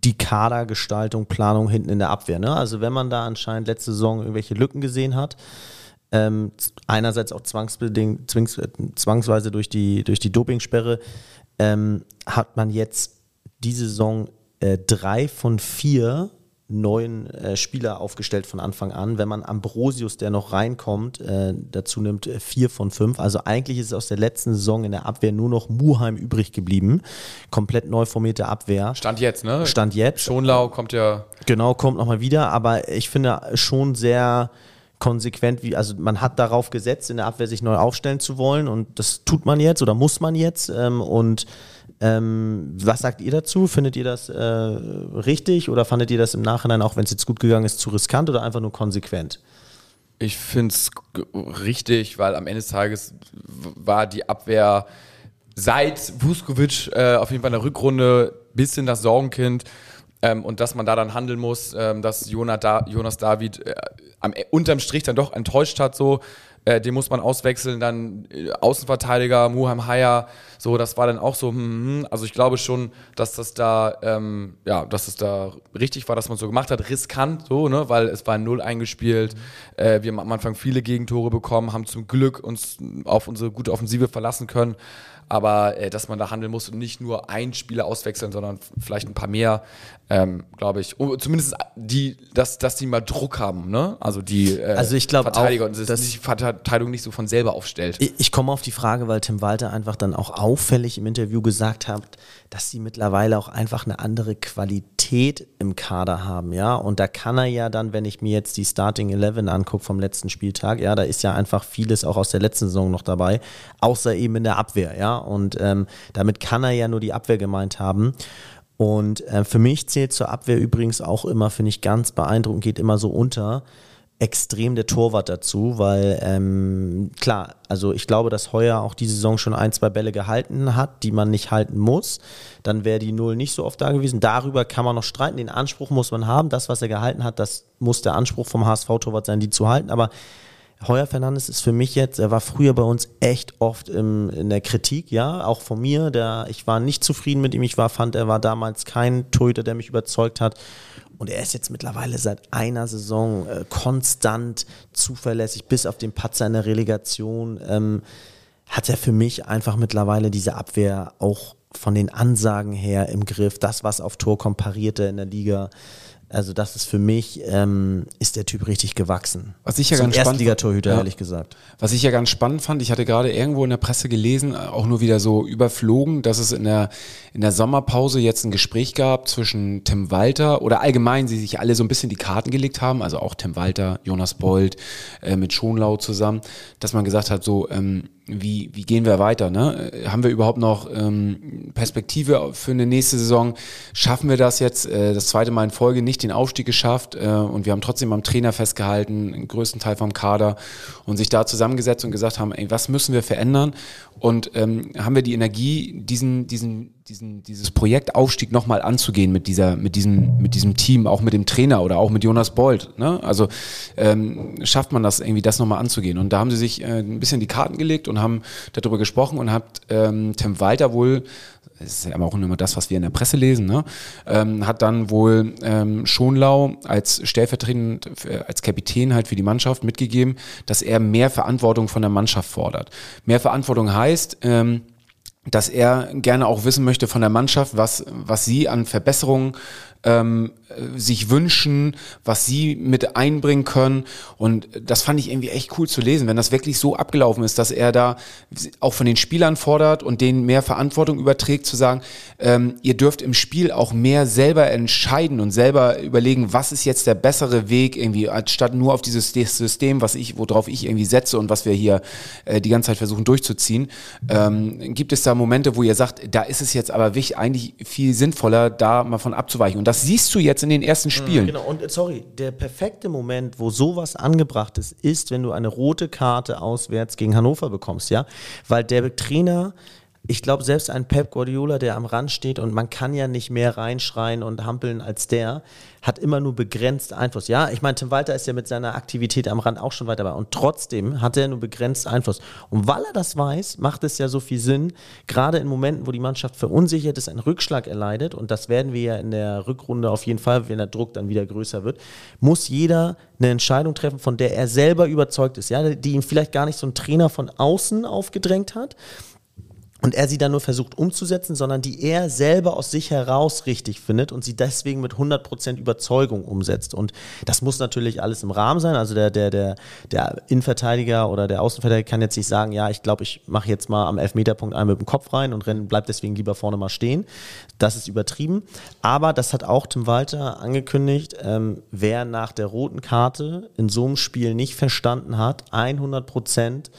die Kadergestaltung, Planung hinten in der Abwehr. Ne? Also wenn man da anscheinend letzte Saison irgendwelche Lücken gesehen hat, ähm, einerseits auch zwangsbedingt, zwings, äh, zwangsweise durch die, durch die Dopingsperre, ähm, hat man jetzt diese Saison äh, drei von vier neuen äh, Spieler aufgestellt von Anfang an. Wenn man Ambrosius, der noch reinkommt, äh, dazu nimmt, äh, vier von fünf. Also eigentlich ist aus der letzten Saison in der Abwehr nur noch Muheim übrig geblieben. Komplett neu formierte Abwehr. Stand jetzt, ne? Stand jetzt. Schonlau kommt ja. Genau, kommt nochmal wieder, aber ich finde schon sehr konsequent, wie, also man hat darauf gesetzt, in der Abwehr sich neu aufstellen zu wollen und das tut man jetzt oder muss man jetzt ähm, und ähm, was sagt ihr dazu? Findet ihr das äh, richtig oder fandet ihr das im Nachhinein, auch wenn es jetzt gut gegangen ist, zu riskant oder einfach nur konsequent? Ich finde es richtig, weil am Ende des Tages war die Abwehr seit Vuskovic äh, auf jeden Fall in der Rückrunde bisschen das Sorgenkind. Ähm, und dass man da dann handeln muss, ähm, dass Jonas, da Jonas David äh, am, unterm Strich dann doch enttäuscht hat, so. Äh, den muss man auswechseln, dann äh, Außenverteidiger, Muham Haya, so, das war dann auch so, hm, hm. also ich glaube schon, dass das da, ähm, ja, dass es da richtig war, dass man so gemacht hat, riskant, so, ne, weil es war ein Null eingespielt, äh, wir haben am Anfang viele Gegentore bekommen, haben zum Glück uns auf unsere gute Offensive verlassen können, aber äh, dass man da handeln muss und nicht nur einen Spieler auswechseln, sondern vielleicht ein paar mehr, ähm, glaube ich. Zumindest die, dass, dass die mal Druck haben, ne? Also die äh, Also ich Verteidiger auch, und dass dass- die Verteidigung nicht so von selber aufstellt. Ich, ich komme auf die Frage, weil Tim Walter einfach dann auch auffällig im Interview gesagt hat, dass sie mittlerweile auch einfach eine andere Qualität im Kader haben, ja. Und da kann er ja dann, wenn ich mir jetzt die Starting 11 angucke vom letzten Spieltag, ja, da ist ja einfach vieles auch aus der letzten Saison noch dabei, außer eben in der Abwehr, ja. Und ähm, damit kann er ja nur die Abwehr gemeint haben. Und äh, für mich zählt zur Abwehr übrigens auch immer, finde ich ganz beeindruckend, geht immer so unter, extrem der Torwart dazu, weil ähm, klar, also ich glaube, dass Heuer auch diese Saison schon ein, zwei Bälle gehalten hat, die man nicht halten muss. Dann wäre die Null nicht so oft da gewesen. Darüber kann man noch streiten. Den Anspruch muss man haben. Das, was er gehalten hat, das muss der Anspruch vom HSV-Torwart sein, die zu halten. Aber Heuer Fernandes ist für mich jetzt, er war früher bei uns echt oft im, in der Kritik, ja, auch von mir. Der, ich war nicht zufrieden mit ihm. Ich war, fand, er war damals kein Torhüter, der mich überzeugt hat. Und er ist jetzt mittlerweile seit einer Saison äh, konstant zuverlässig, bis auf den Patzer in der Relegation. Ähm, hat er für mich einfach mittlerweile diese Abwehr auch von den Ansagen her im Griff. Das, was auf Tor kommt, pariert er in der Liga. Also das ist für mich, ähm, ist der Typ richtig gewachsen. Was ich ja Zum ganz spannend Erstligatorhüter, Ja. ehrlich gesagt. Was ich ja ganz spannend fand, ich hatte gerade irgendwo in der Presse gelesen, auch nur wieder so überflogen, dass es in der, in der Sommerpause jetzt ein Gespräch gab zwischen Tim Walter oder allgemein sie sich alle so ein bisschen die Karten gelegt haben, also auch Tim Walter, Jonas Bold äh, mit Schonlau zusammen, dass man gesagt hat, so, ähm, wie, wie gehen wir weiter? Ne? Haben wir überhaupt noch ähm, Perspektive für eine nächste Saison? Schaffen wir das jetzt äh, das zweite Mal in Folge nicht den Aufstieg geschafft äh, und wir haben trotzdem am Trainer festgehalten, den größten Teil vom Kader und sich da zusammengesetzt und gesagt haben, ey, was müssen wir verändern? Und ähm, haben wir die Energie, diesen, diesen, diesen, dieses Projekt Aufstieg nochmal anzugehen mit dieser, mit diesem, mit diesem Team, auch mit dem Trainer oder auch mit Jonas Bold. Ne? Also ähm, schafft man das irgendwie, das nochmal anzugehen. Und da haben sie sich äh, ein bisschen die Karten gelegt und haben darüber gesprochen und hat ähm, Tim Walter wohl das ist ja auch immer das, was wir in der Presse lesen, ne? ähm, hat dann wohl ähm, Schonlau als stellvertretend, äh, als Kapitän halt für die Mannschaft mitgegeben, dass er mehr Verantwortung von der Mannschaft fordert. Mehr Verantwortung heißt, ähm, dass er gerne auch wissen möchte von der Mannschaft, was, was sie an Verbesserungen ähm, äh, sich wünschen, was sie mit einbringen können. Und das fand ich irgendwie echt cool zu lesen, wenn das wirklich so abgelaufen ist, dass er da auch von den Spielern fordert und denen mehr Verantwortung überträgt, zu sagen, ähm, ihr dürft im Spiel auch mehr selber entscheiden und selber überlegen, was ist jetzt der bessere Weg, irgendwie, anstatt nur auf dieses System, was ich, worauf ich irgendwie setze und was wir hier äh, die ganze Zeit versuchen durchzuziehen. Ähm, gibt es da Momente, wo ihr sagt, da ist es jetzt aber wichtig, eigentlich viel sinnvoller, da mal von abzuweichen? Und das siehst du jetzt in den ersten Spielen. Genau, und äh, sorry, der perfekte Moment, wo sowas angebracht ist, ist, wenn du eine rote Karte auswärts gegen Hannover bekommst, ja? Weil der Trainer ich glaube, selbst ein Pep Guardiola, der am Rand steht und man kann ja nicht mehr reinschreien und hampeln als der, hat immer nur begrenzt Einfluss. Ja, ich meine, Tim Walter ist ja mit seiner Aktivität am Rand auch schon weiter dabei und trotzdem hat er nur begrenzt Einfluss. Und weil er das weiß, macht es ja so viel Sinn, gerade in Momenten, wo die Mannschaft verunsichert ist, einen Rückschlag erleidet und das werden wir ja in der Rückrunde auf jeden Fall, wenn der Druck dann wieder größer wird, muss jeder eine Entscheidung treffen, von der er selber überzeugt ist, ja, die ihm vielleicht gar nicht so ein Trainer von außen aufgedrängt hat, und er sie dann nur versucht umzusetzen, sondern die er selber aus sich heraus richtig findet und sie deswegen mit 100% Überzeugung umsetzt. Und das muss natürlich alles im Rahmen sein. Also der, der, der, der Innenverteidiger oder der Außenverteidiger kann jetzt nicht sagen, ja, ich glaube, ich mache jetzt mal am Elfmeterpunkt einen mit dem Kopf rein und renn, bleib deswegen lieber vorne mal stehen. Das ist übertrieben. Aber das hat auch Tim Walter angekündigt, ähm, wer nach der roten Karte in so einem Spiel nicht verstanden hat, 100 Prozent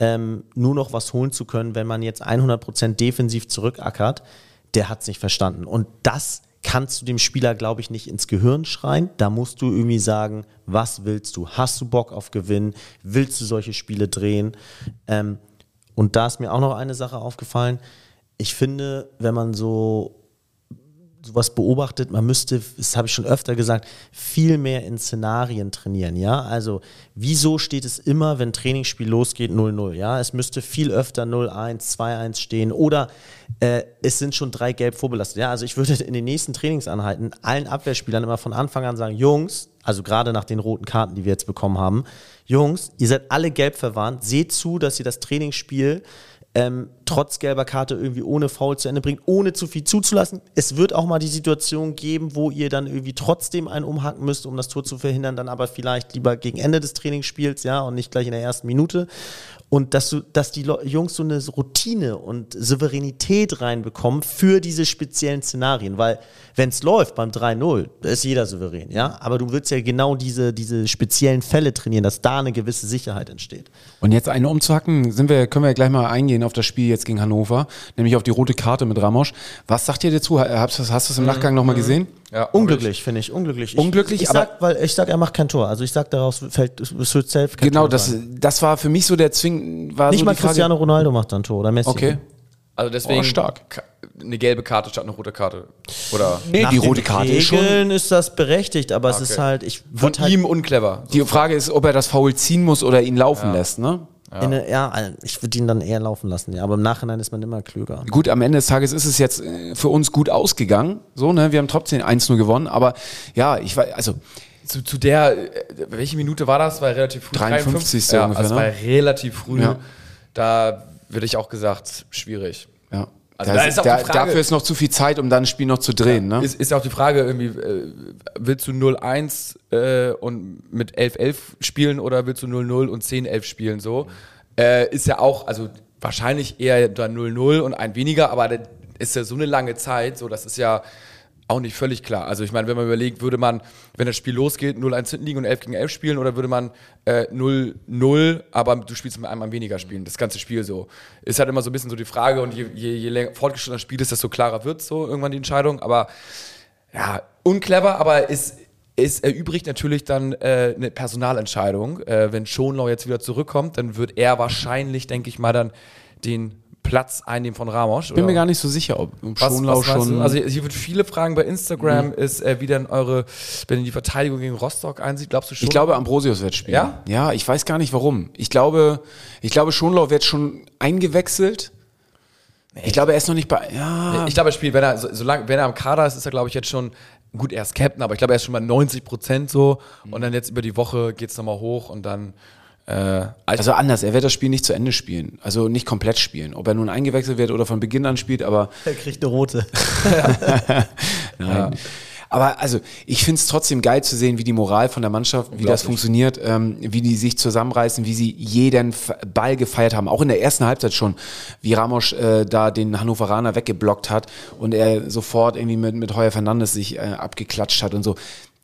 ähm, nur noch was holen zu können, wenn man jetzt 100% defensiv zurückackert, der hat es nicht verstanden. Und das kannst du dem Spieler, glaube ich, nicht ins Gehirn schreien. Da musst du irgendwie sagen, was willst du? Hast du Bock auf Gewinn? Willst du solche Spiele drehen? Ähm, und da ist mir auch noch eine Sache aufgefallen. Ich finde, wenn man so sowas beobachtet, man müsste, das habe ich schon öfter gesagt, viel mehr in Szenarien trainieren, ja? Also, wieso steht es immer, wenn Trainingsspiel losgeht, 0-0, ja? Es müsste viel öfter 0-1, 2-1 stehen oder äh, es sind schon drei gelb vorbelastet, ja? Also, ich würde in den nächsten Trainingsanheiten allen Abwehrspielern immer von Anfang an sagen, Jungs, also gerade nach den roten Karten, die wir jetzt bekommen haben, Jungs, ihr seid alle gelb verwarnt, seht zu, dass ihr das Trainingsspiel ähm, trotz gelber Karte irgendwie ohne Foul zu Ende bringt, ohne zu viel zuzulassen. Es wird auch mal die Situation geben, wo ihr dann irgendwie trotzdem einen umhaken müsst, um das Tor zu verhindern, dann aber vielleicht lieber gegen Ende des Trainingsspiels, ja, und nicht gleich in der ersten Minute. Und dass, du, dass die Jungs so eine Routine und Souveränität reinbekommen für diese speziellen Szenarien. Weil, wenn es läuft beim 3-0, ist jeder souverän, ja. Aber du willst ja genau diese, diese speziellen Fälle trainieren, dass da eine gewisse Sicherheit entsteht. Und jetzt eine umzuhacken, sind wir, können wir gleich mal eingehen auf das Spiel jetzt gegen Hannover, nämlich auf die rote Karte mit Ramosch. Was sagt ihr dazu? Hast, hast du es im Nachgang nochmal mhm. gesehen? Ja, unglücklich, finde ich. Unglücklich. Ich, unglücklich, ich aber. Sag, weil ich sag, er macht kein Tor. Also ich sag, daraus fällt, es wird safe kein Genau, Tor das, das war für mich so der Zwing. War Nicht so mal Cristiano Ronaldo macht dann Tor oder Messi. Okay. Also deswegen Oh, stark. eine gelbe Karte statt eine rote Karte. Oder Nee, Nach die rote Karte ist Regeln schon. ist das berechtigt, aber es Okay. ist halt, ich von würde halt ihm unclever. Die Frage ist, ob er das Foul ziehen muss oder ihn laufen lässt, ne? Ja, in eine, ja also ich würde ihn dann eher laufen lassen, ja. Aber im Nachhinein ist man immer klüger. Gut, am Ende des Tages ist es jetzt äh, für uns gut ausgegangen. So, ne? Wir haben trotzdem 1-0 gewonnen, aber ja, ich war, also Zu, zu der, äh, welche Minute war das? War relativ früh. 53. Ja, ungefähr, also ne? war relativ früh. Ja. Da würde ich auch gesagt, schwierig. ja. Also da da ist, auch da, die Frage- dafür ist noch zu viel Zeit, um dann ein Spiel noch zu drehen, ne? Ist, ist ja auch die Frage, irgendwie, äh, willst du 0-1 äh, und mit 11-11 spielen oder willst du 0-0 und 10-11 spielen so? Äh, ist ja auch, also wahrscheinlich eher dann 0-0 und ein weniger, aber das ist ja so eine lange Zeit, so das ist ja auch nicht völlig klar. Also ich meine, wenn man überlegt, würde man, wenn das Spiel losgeht, 0-1 hinten liegen und 11 gegen 11 spielen oder würde man äh, 0-0, aber du spielst mit einem Mann weniger spielen, das ganze Spiel so. Ist halt immer so ein bisschen so die Frage und je, je, je länger fortgeschrittener das Spiel ist, desto klarer wird so irgendwann die Entscheidung, aber ja, unclever, aber es, es erübrigt natürlich dann äh, eine Personalentscheidung. Äh, wenn Schonlau jetzt wieder zurückkommt, dann wird er wahrscheinlich, denke ich mal, dann den Platz einnehmen von Ramos. Bin mir gar nicht so sicher, ob was, Schonlau was schon. Also hier wird viele Fragen bei Instagram, ist äh, wie denn eure, wenn ihr die Verteidigung gegen Rostock einsieht, glaubst du schon? ich glaube, Ambrosius wird spielen. Ja? Ja, ich weiß gar nicht warum. Ich glaube, ich glaube, Schonlau wird schon eingewechselt. Ich glaube, er ist noch nicht bei. Ja, Ich glaube, er spielt, wenn er, so- solange, wenn er am Kader ist, ist er, glaube ich, jetzt schon, gut, er ist Captain, aber ich glaube, er ist schon bei 90 Prozent so. Und dann jetzt über die Woche geht es nochmal hoch und dann. Äh, Also anders, er wird das Spiel nicht zu Ende spielen. Also nicht komplett spielen. Ob er nun eingewechselt wird oder von Beginn an spielt, aber Er kriegt eine rote. nein. Aber also, ich finde es trotzdem geil zu sehen, wie die Moral von der Mannschaft, wie das funktioniert, ähm, wie die sich zusammenreißen, wie sie jeden F- Ball gefeiert haben. Auch in der ersten Halbzeit schon, wie Ramos äh, da den Hannoveraner weggeblockt hat und er sofort irgendwie mit, mit Heuer Fernandes sich äh, abgeklatscht hat und so.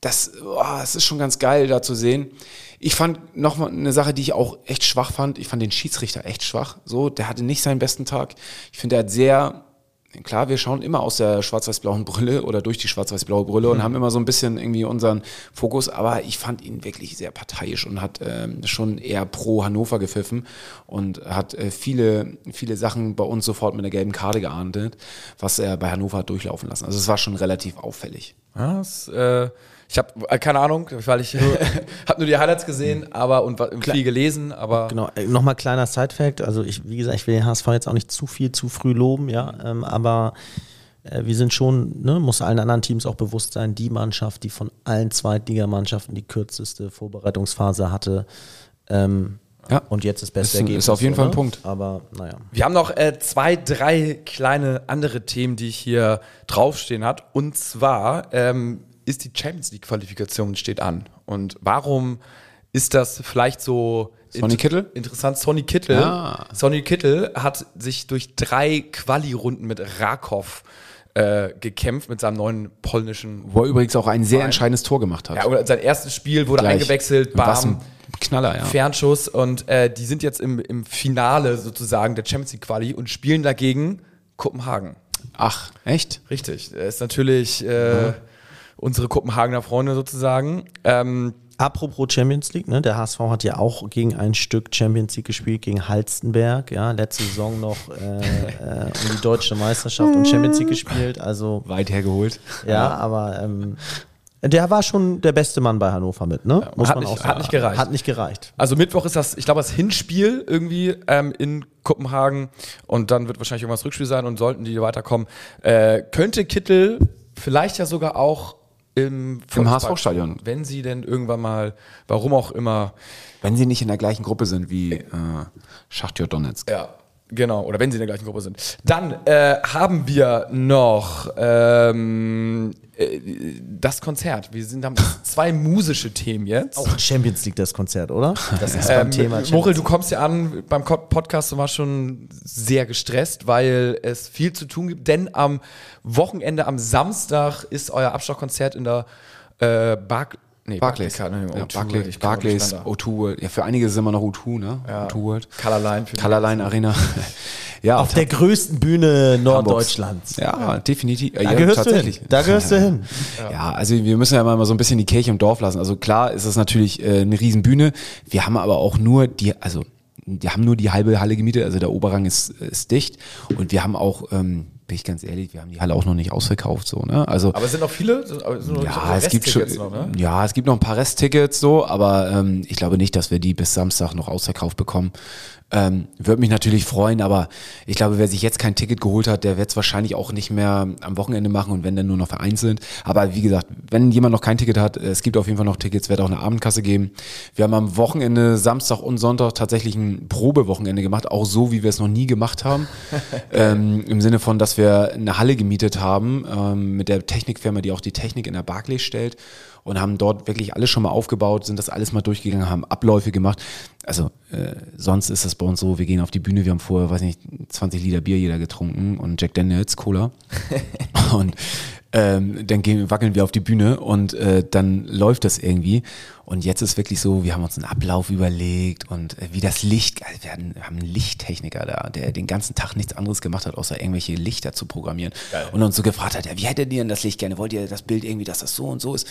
Das, oh, das ist schon ganz geil da zu sehen. Ich fand noch mal eine Sache, die ich auch echt schwach fand. Ich fand den Schiedsrichter echt schwach. So, der hatte nicht seinen besten Tag. Ich finde, er hat sehr Klar, wir schauen immer aus der schwarz-weiß-blauen Brille oder durch die schwarz-weiß-blaue Brille und haben immer so ein bisschen irgendwie unseren Fokus, aber ich fand ihn wirklich sehr parteiisch und hat ähm, schon eher pro Hannover gepfiffen und hat äh, viele, viele Sachen bei uns sofort mit der gelben Karte geahndet, was er bei Hannover hat durchlaufen lassen. Also es war schon relativ auffällig. Ja, das, äh, ich habe äh, keine Ahnung, weil ich nur, hab nur die Highlights gesehen, aber und wa- viel gelesen, aber Genau, äh, nochmal kleiner Side-Fact. Also, ich, wie gesagt, ich will den HSV jetzt auch nicht zu viel zu früh loben, ja, ähm, aber äh, wir sind schon, ne, muss allen anderen Teams auch bewusst sein, die Mannschaft, die von allen Zweitligamannschaften die kürzeste Vorbereitungsphase hatte. Ähm, Ja. Und jetzt das beste Ist Ergebnis. ist auf jeden Fall ein oder? Punkt. Aber naja. Wir haben noch äh, zwei, drei kleine andere Themen, die ich hier draufstehen hat. Und zwar ähm, ist die Champions League Qualifikation steht an. Und warum ist das vielleicht so Sonny Kittel? interessant? Sonny Kittel. Ah. Sonny Kittel hat sich durch drei Quali-Runden mit Rakow äh, gekämpft mit seinem neuen polnischen. Wo er übrigens auch ein sehr entscheidendes Tor gemacht hat. Ja, oder sein erstes Spiel wurde Gleich. eingewechselt. Was Bam. ein Knaller, ja. Fernschuss und äh, die sind jetzt im, im Finale sozusagen der Champions League Quali und spielen dagegen Kopenhagen. Ach, echt? Richtig. Das ist natürlich äh, unsere Kopenhagener Freunde sozusagen. Ähm, Apropos Champions League, ne? der HSV hat ja auch gegen ein Stück Champions League gespielt, gegen Halstenberg, ja, letzte Saison noch äh, äh, um die deutsche Meisterschaft und Champions League gespielt, also Weit hergeholt. ja, aber ähm, der war schon der beste Mann bei Hannover mit, ne? Muss hat man nicht- auch sagen. hat nicht gereicht. Hat nicht gereicht. also Mittwoch ist das, ich glaube, das Hinspiel irgendwie ähm, in Kopenhagen und dann wird wahrscheinlich irgendwas Rückspiel sein und sollten die weiterkommen, äh, könnte Kittel vielleicht ja sogar auch im, Im HSV-Stadion. Wenn sie denn irgendwann mal, warum auch immer, Wenn sie nicht in der gleichen Gruppe sind wie äh, Schachtjör Donetsk. Ja, genau. Oder wenn sie in der gleichen Gruppe sind. Dann äh, haben wir noch ähm, äh, das Konzert. Wir sind, haben zwei musische Themen jetzt. Auch Champions League das Konzert, oder? Das ist beim Ähm, Thema Morel, du kommst ja an beim Podcast und warst schon sehr gestresst, weil es viel zu tun gibt. Denn am Wochenende, am Samstag, ist euer Abschlagkonzert in der äh, nee, Barclays. Nee, Ja, O2, Barclays, komm Barclays durcheinander. O2 World. Ja, für einige ist es immer noch O2, ne? O2 World. Colorline Colorline Arena. ja, Auf der größten Bühne Norddeutschlands. ja, definitiv. Da ja, gehörst du hin. Da gehörst du hin. Ja, also wir müssen ja mal so ein bisschen die Kirche im Dorf lassen. Also klar ist es natürlich äh, eine Riesenbühne. Wir haben aber auch nur die, also die haben nur die halbe Halle gemietet, also der Oberrang ist, ist dicht. Und wir haben auch, ähm, bin ich ganz ehrlich, wir haben die Halle auch noch nicht ausverkauft. So, ne? Also Aber es sind noch viele? Sind- noch ja, es gibt schon, Noch, ne? ja, es gibt noch ein paar Resttickets so, aber ähm, ich glaube nicht, dass wir die bis Samstag noch ausverkauft bekommen. Ähm, Würde mich natürlich freuen, aber ich glaube, wer sich jetzt kein Ticket geholt hat, der wird es wahrscheinlich auch nicht mehr am Wochenende machen und wenn dann nur noch vereinzelt. Aber wie gesagt, wenn jemand noch kein Ticket hat, es gibt auf jeden Fall noch Tickets, wird auch eine Abendkasse geben. Wir haben am Wochenende, Samstag und Sonntag tatsächlich ein Probewochenende gemacht, auch so, wie wir es noch nie gemacht haben. ähm, Im Sinne von, dass wir eine Halle gemietet haben ähm, mit der Technikfirma, die auch die Technik in der Barclays stellt und haben dort wirklich alles schon mal aufgebaut, sind das alles mal durchgegangen, haben Abläufe gemacht. Also äh, sonst ist es bei uns so, wir gehen auf die Bühne, wir haben vorher, weiß nicht, 20 Liter Bier jeder getrunken und Jack Daniels Cola. und ähm, dann gehen, wackeln wir auf die Bühne und äh, dann läuft das irgendwie. Und jetzt ist wirklich so, wir haben uns einen Ablauf überlegt und äh, wie das Licht, also wir, haben einen Lichttechniker da, der den ganzen Tag nichts anderes gemacht hat, außer irgendwelche Lichter zu programmieren. Und uns so gefragt hat, ja, wie hättet ihr denn das Licht gerne? Wollt ihr das Bild irgendwie, dass das so und so ist?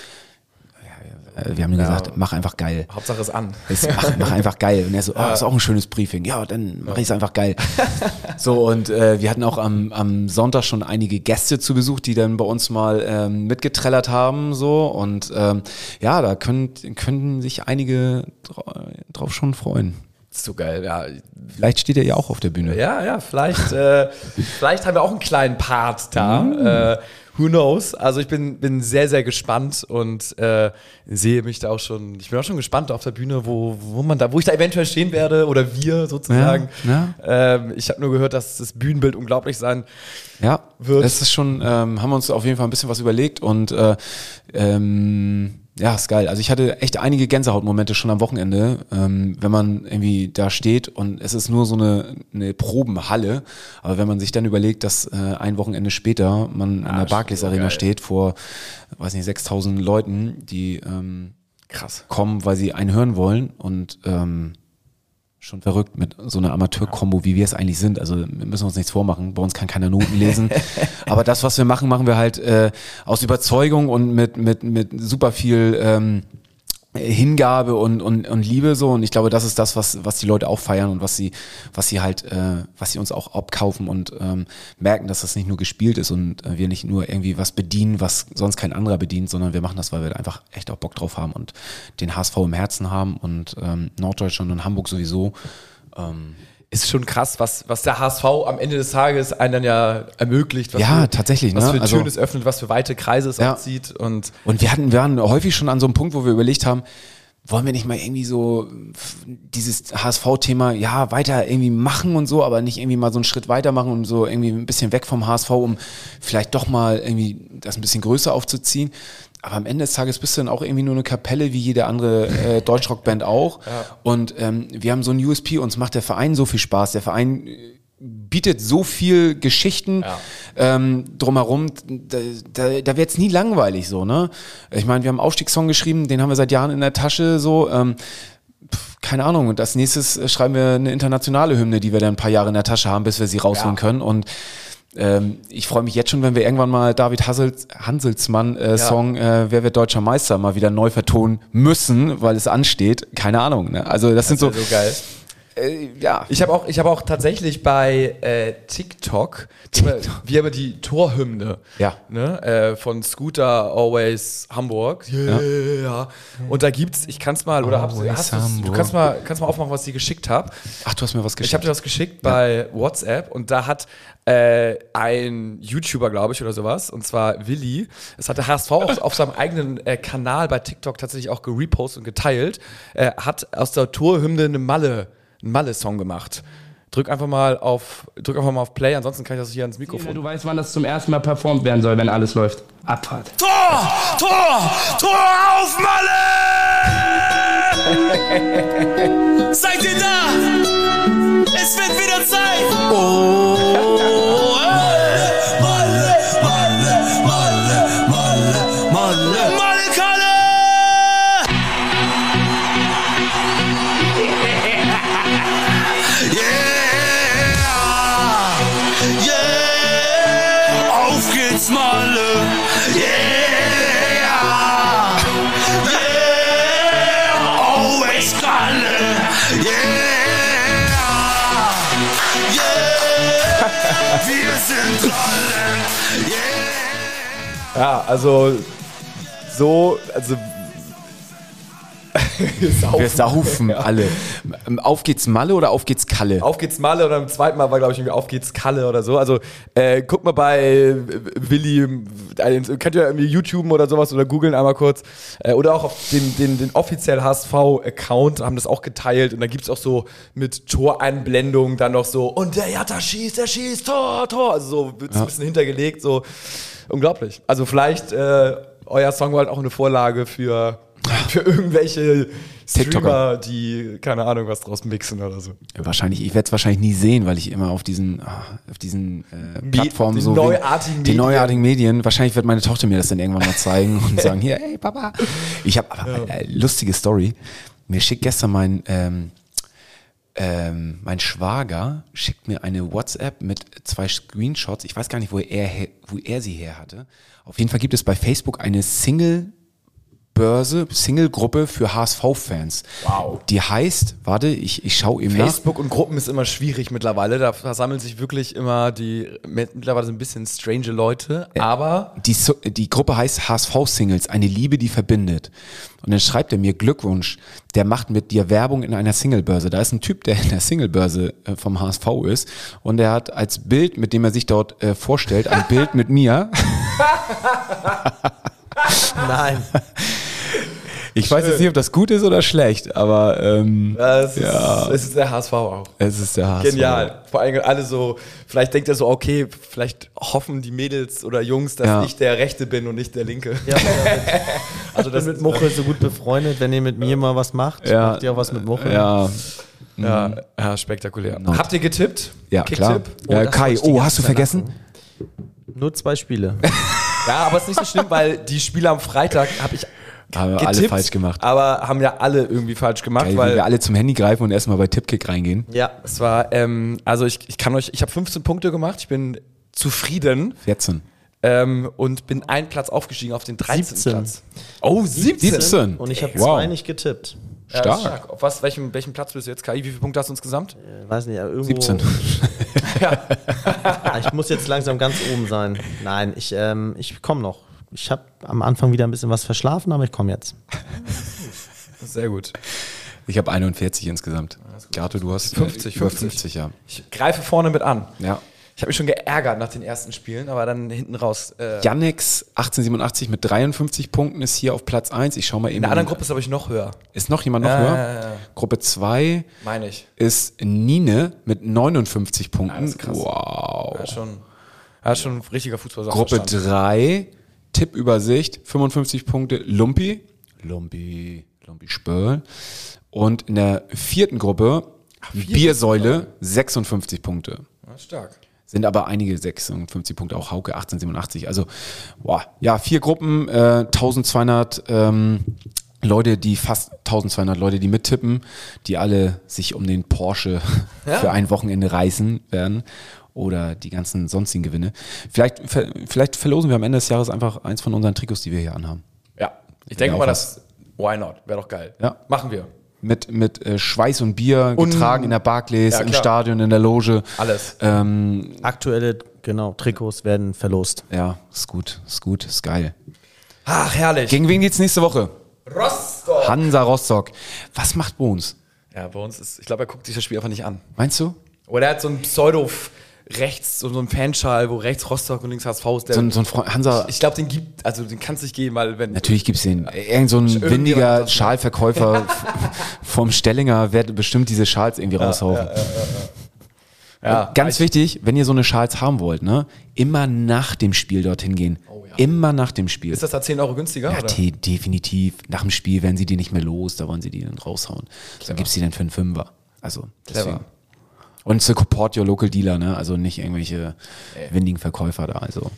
Äh, Wir haben nur gesagt, mach einfach geil. Hauptsache es an. Es, mach, mach einfach geil. Und er so, oh, ist auch ein schönes Briefing. Ja, dann mache ich es einfach geil. so, und äh, wir hatten auch am, am Sonntag schon einige Gäste zu Besuch, die dann bei uns mal ähm, mitgetrellert haben. So, und ähm, ja, da können, können sich einige dra- drauf schon freuen. So geil, ja. Vielleicht steht er ja auch auf der Bühne. Ja, ja, vielleicht, äh, vielleicht haben wir auch einen kleinen Part da. Äh, who knows? Also ich bin, bin sehr, sehr gespannt und äh, sehe mich da auch schon, ich bin auch schon gespannt auf der Bühne, wo, wo man da, wo ich da eventuell stehen werde oder wir sozusagen. Ja, Ähm, ich habe nur gehört, dass das Bühnenbild unglaublich sein Ja, wird. das ist schon, ähm, haben wir uns auf jeden Fall ein bisschen was überlegt und äh, ähm, ja, ist geil. Also ich hatte echt einige Gänsehautmomente schon am Wochenende, ähm, wenn man irgendwie da steht und es ist nur so eine, eine Probenhalle, aber wenn man sich dann überlegt, dass äh, ein Wochenende später man in der Barclays Arena geil. steht vor, weiß nicht, 6000 Leuten, die ähm, krass. kommen, weil sie einen hören wollen und ähm, schon verrückt mit so einer Amateur-Kombo, wie wir es eigentlich sind. Also wir müssen uns nichts vormachen. Bei uns kann keiner Noten lesen. Aber das, was wir machen, machen wir halt äh, aus Überzeugung und mit, mit, mit super viel ähm, Hingabe und, und, und Liebe so. Und ich glaube, das ist das, was, was die Leute auch feiern und was sie, was sie halt, äh, was sie uns auch abkaufen und ähm, merken, dass das nicht nur gespielt ist und äh, wir nicht nur irgendwie was bedienen, was sonst kein anderer bedient, sondern wir machen das, weil wir einfach echt auch Bock drauf haben und den HSV im Herzen haben und ähm, Norddeutschland und Hamburg sowieso. Ähm, Ist schon krass, was, was der HSV am Ende des Tages einen dann ja ermöglicht. Was Ja, für, tatsächlich, Was ne? für Also- Türen es öffnet, was für weite Kreise es Ja. auch zieht. Und Und wir hatten, wir waren häufig schon an so einem Punkt, wo wir überlegt haben, wollen wir nicht mal irgendwie so dieses HSV-Thema, ja, weiter irgendwie machen und so, aber nicht irgendwie mal so einen Schritt weiter machen und so irgendwie ein bisschen weg vom HSV, um vielleicht doch mal irgendwie das ein bisschen größer aufzuziehen. Aber am Ende des Tages bist du dann auch irgendwie nur eine Kapelle wie jede andere äh, Deutschrockband auch. Und ähm, wir haben so ein USP, uns macht der Verein so viel Spaß. Der Verein äh, bietet so viel Geschichten ähm, drumherum, da, da, da wird es nie langweilig so, ne? Ich meine, wir haben einen Aufstiegssong geschrieben, den haben wir seit Jahren in der Tasche so. Ähm, keine Ahnung. Und als nächstes äh, schreiben wir eine internationale Hymne, die wir dann ein paar Jahre in der Tasche haben, bis wir sie rausholen Ja. können. Und ähm, ich freue mich jetzt schon, wenn wir irgendwann mal David Hassels, Hanselsmann äh, Song äh, Wer wird deutscher Meister mal wieder neu vertonen müssen, weil es ansteht. Keine Ahnung. Ne? Also das, sind so, so geil. Äh, ja. Ich habe auch, ich habe auch tatsächlich bei äh, TikTok, wir haben die Torhymne Ja. ne, äh, von Scooter Always Hamburg. Yeah. Und da gibt's, ich kann's mal, oder Always hast du kannst mal, kannst mal aufmachen, was ich dir geschickt habe. Ach, du hast mir was geschickt. Ich habe dir was geschickt bei WhatsApp und da hat äh, ein YouTuber, glaube ich, oder sowas, und zwar Willi, es hat der HSV auf, auf seinem eigenen äh, Kanal bei TikTok tatsächlich auch gerepostet und geteilt, äh, hat aus der Torhymne eine Malle, einen Malle-Song gemacht. Drück einfach mal auf, drück einfach mal auf Play, ansonsten kann ich das hier ans Mikrofon. Du weißt, wann das zum ersten Mal performt werden soll, wenn alles läuft. Abfahrt. Tor! Tor! Tor auf Malle! Seid ihr da? Es wird wieder Zeit! Oh! Ja, also so, also Wir saufen alle. Ähm, Auf geht's Malle oder auf geht's Kalle? Auf geht's Malle und beim zweiten Mal war, glaube ich, irgendwie Auf geht's Kalle oder so. Also äh, guck mal bei äh, Willi, äh, könnt ihr irgendwie YouTuben oder sowas oder googeln einmal kurz. Äh, oder auch auf den, den, den offiziellen HSV-Account haben das auch geteilt und da gibt's auch so mit Toreinblendung dann noch so und der Jatta schießt, der schießt, Tor, Tor. Also so wird's ein bisschen hintergelegt, so unglaublich. Also vielleicht äh, euer Song war halt auch eine Vorlage für, für irgendwelche Streamer, TikToker. die keine Ahnung was draus mixen oder so. Wahrscheinlich, ich werde es wahrscheinlich nie sehen, weil ich immer auf diesen, ah, auf diesen äh, Plattformen den so. neuartigen die neuartigen Medien. Wahrscheinlich wird meine Tochter mir das dann irgendwann mal zeigen und sagen, hier, hey Papa. Ich habe aber äh, lustige Story. Mir schickt gestern mein, ähm, ähm, mein Schwager schickt mir eine WhatsApp mit zwei Screenshots. Ich weiß gar nicht, wo er, wo er sie her hatte. Auf jeden Fall gibt es bei Facebook eine Single Börse, Single-Gruppe für HSV-Fans. Wow. Die heißt, warte, ich, ich schaue eben nach. Facebook und Gruppen ist immer schwierig mittlerweile. Da versammeln sich wirklich immer die mittlerweile so ein bisschen strange Leute. Aber Die, die Gruppe heißt HSV-Singles, eine Liebe, die verbindet. Und dann schreibt er mir Glückwunsch, der macht mit dir Werbung in einer Singlebörse. Da ist ein Typ, der in der Singlebörse äh, vom HSV ist und der hat als Bild, mit dem er sich dort äh, vorstellt, ein Bild mit mir. Nein. Ich weiß jetzt nicht, ob das gut ist oder schlecht, aber ähm, das Ja. ist, es ist der HSV auch. es ist der HSV. Genial. Vor allem alle so, vielleicht denkt er so, okay, vielleicht hoffen die Mädels oder Jungs, dass Ja. ich der Rechte bin und nicht der Linke. Ja, Also ich bin mit Muchel so gut befreundet, wenn ihr mit mir mal was macht, Ja. macht ihr auch was mit Muchel. Ja, Ja, ja spektakulär. Not. Habt ihr getippt? ja klar. Kicktipp? Ja, das Kai, wollte ich die oh, hast du vergessen? Nur zwei Spiele. Ja, aber es ist nicht so schlimm, weil die Spiele am Freitag habe ich Haben wir alle getippt, falsch gemacht. Aber haben ja alle irgendwie falsch gemacht, Geil, wie weil wir alle zum Handy greifen und erstmal bei Tippkick reingehen. Ja. es war, ähm, also ich, ich kann euch, ich habe 15 Punkte gemacht, ich bin zufrieden 14. ähm, und bin einen Platz aufgestiegen auf den 13. 17. Platz. Oh, 17. 17. Und ich habe Wow. zwei nicht getippt. Ja, ist Stark. stark. Auf was, welchem, welchem Platz bist du jetzt, Kai? Wie viele Punkte hast du insgesamt? Äh, Weiß nicht, aber irgendwo. 17. Ah, Ich muss jetzt langsam ganz oben sein. Nein, ich, ähm, ich komme noch. Ich habe am Anfang wieder ein bisschen was verschlafen, aber ich komme jetzt. Sehr gut. Ich habe 41 insgesamt. Gato, du hast 50, äh, über 50. 50, ja. Ich greife vorne mit an. Ja. Ich habe mich schon geärgert nach den ersten Spielen, aber dann hinten raus. Äh, Yannex 1887 mit 53 Punkten ist hier auf Platz 1. Ich schau mal eben. in der anderen Gruppe ist aber ich noch höher. Ist noch jemand noch Ja, höher? ja, ja, ja. Gruppe 2 Meine ich. ist Nine mit 59 Punkten. das ist krass. wow. Ja, schon, ja, schon ein richtiger Fußball. Gruppe 3, Tippübersicht, 55 Punkte, Lumpi. Lumpi, Lumpi Spöll. Und in der vierten Gruppe, Biersäule, 56 Punkte. Ja, stark. Sind aber einige 56 Punkte, auch Hauke 1887. Also, boah, ja, vier Gruppen, äh, 1200 ähm, Leute, die fast 1200 Leute, die mittippen, die alle sich um den Porsche Ja. für ein Wochenende reißen werden oder die ganzen sonstigen Gewinne. Vielleicht, vielleicht verlosen wir am Ende des Jahres einfach eins von unseren Trikots, die wir hier anhaben. Ja, ich denke mal, das. Why not? Wäre doch geil. Ja. Machen wir. Mit, mit äh, Schweiß und Bier, Und- getragen in der Barclays, Ja, im. Stadion, in der Loge. Alles. Ähm, Aktuelle, genau, Trikots werden verlost. ja, ist gut, ist gut, ist geil. Ach, herrlich. Gegen wen geht's nächste Woche? Rostock. Hansa Rostock. Was macht Bones? Ja, bei uns ist, ich glaube, er guckt sich das Spiel einfach nicht an. Meinst du? Oder er hat so ein Pseudo rechts, so, so ein Fanschal, wo rechts Rostock und links HSV ist. Der, So ein, so ein Freund, Hansa. ich glaube, den gibt, also den kannst du nicht geben, weil wenn. Natürlich gibt's den. Irgend so ein windiger? Schalverkäufer vom Stellinger wird bestimmt diese Schals irgendwie raushauen. Ja, Ganz ich- wichtig, wenn ihr so eine Schals haben wollt, ne, immer nach dem Spiel dorthin gehen. Immer nach dem Spiel. Ist das da 10 Euro günstiger? ja, de definitiv. Nach dem Spiel werden sie die nicht mehr los, da wollen sie die dann raushauen. Dann gibt's die dann für einen Fünfer. Also, deswegen. Clever. Und support your local dealer, ne? Also nicht irgendwelche windigen Verkäufer da. Also.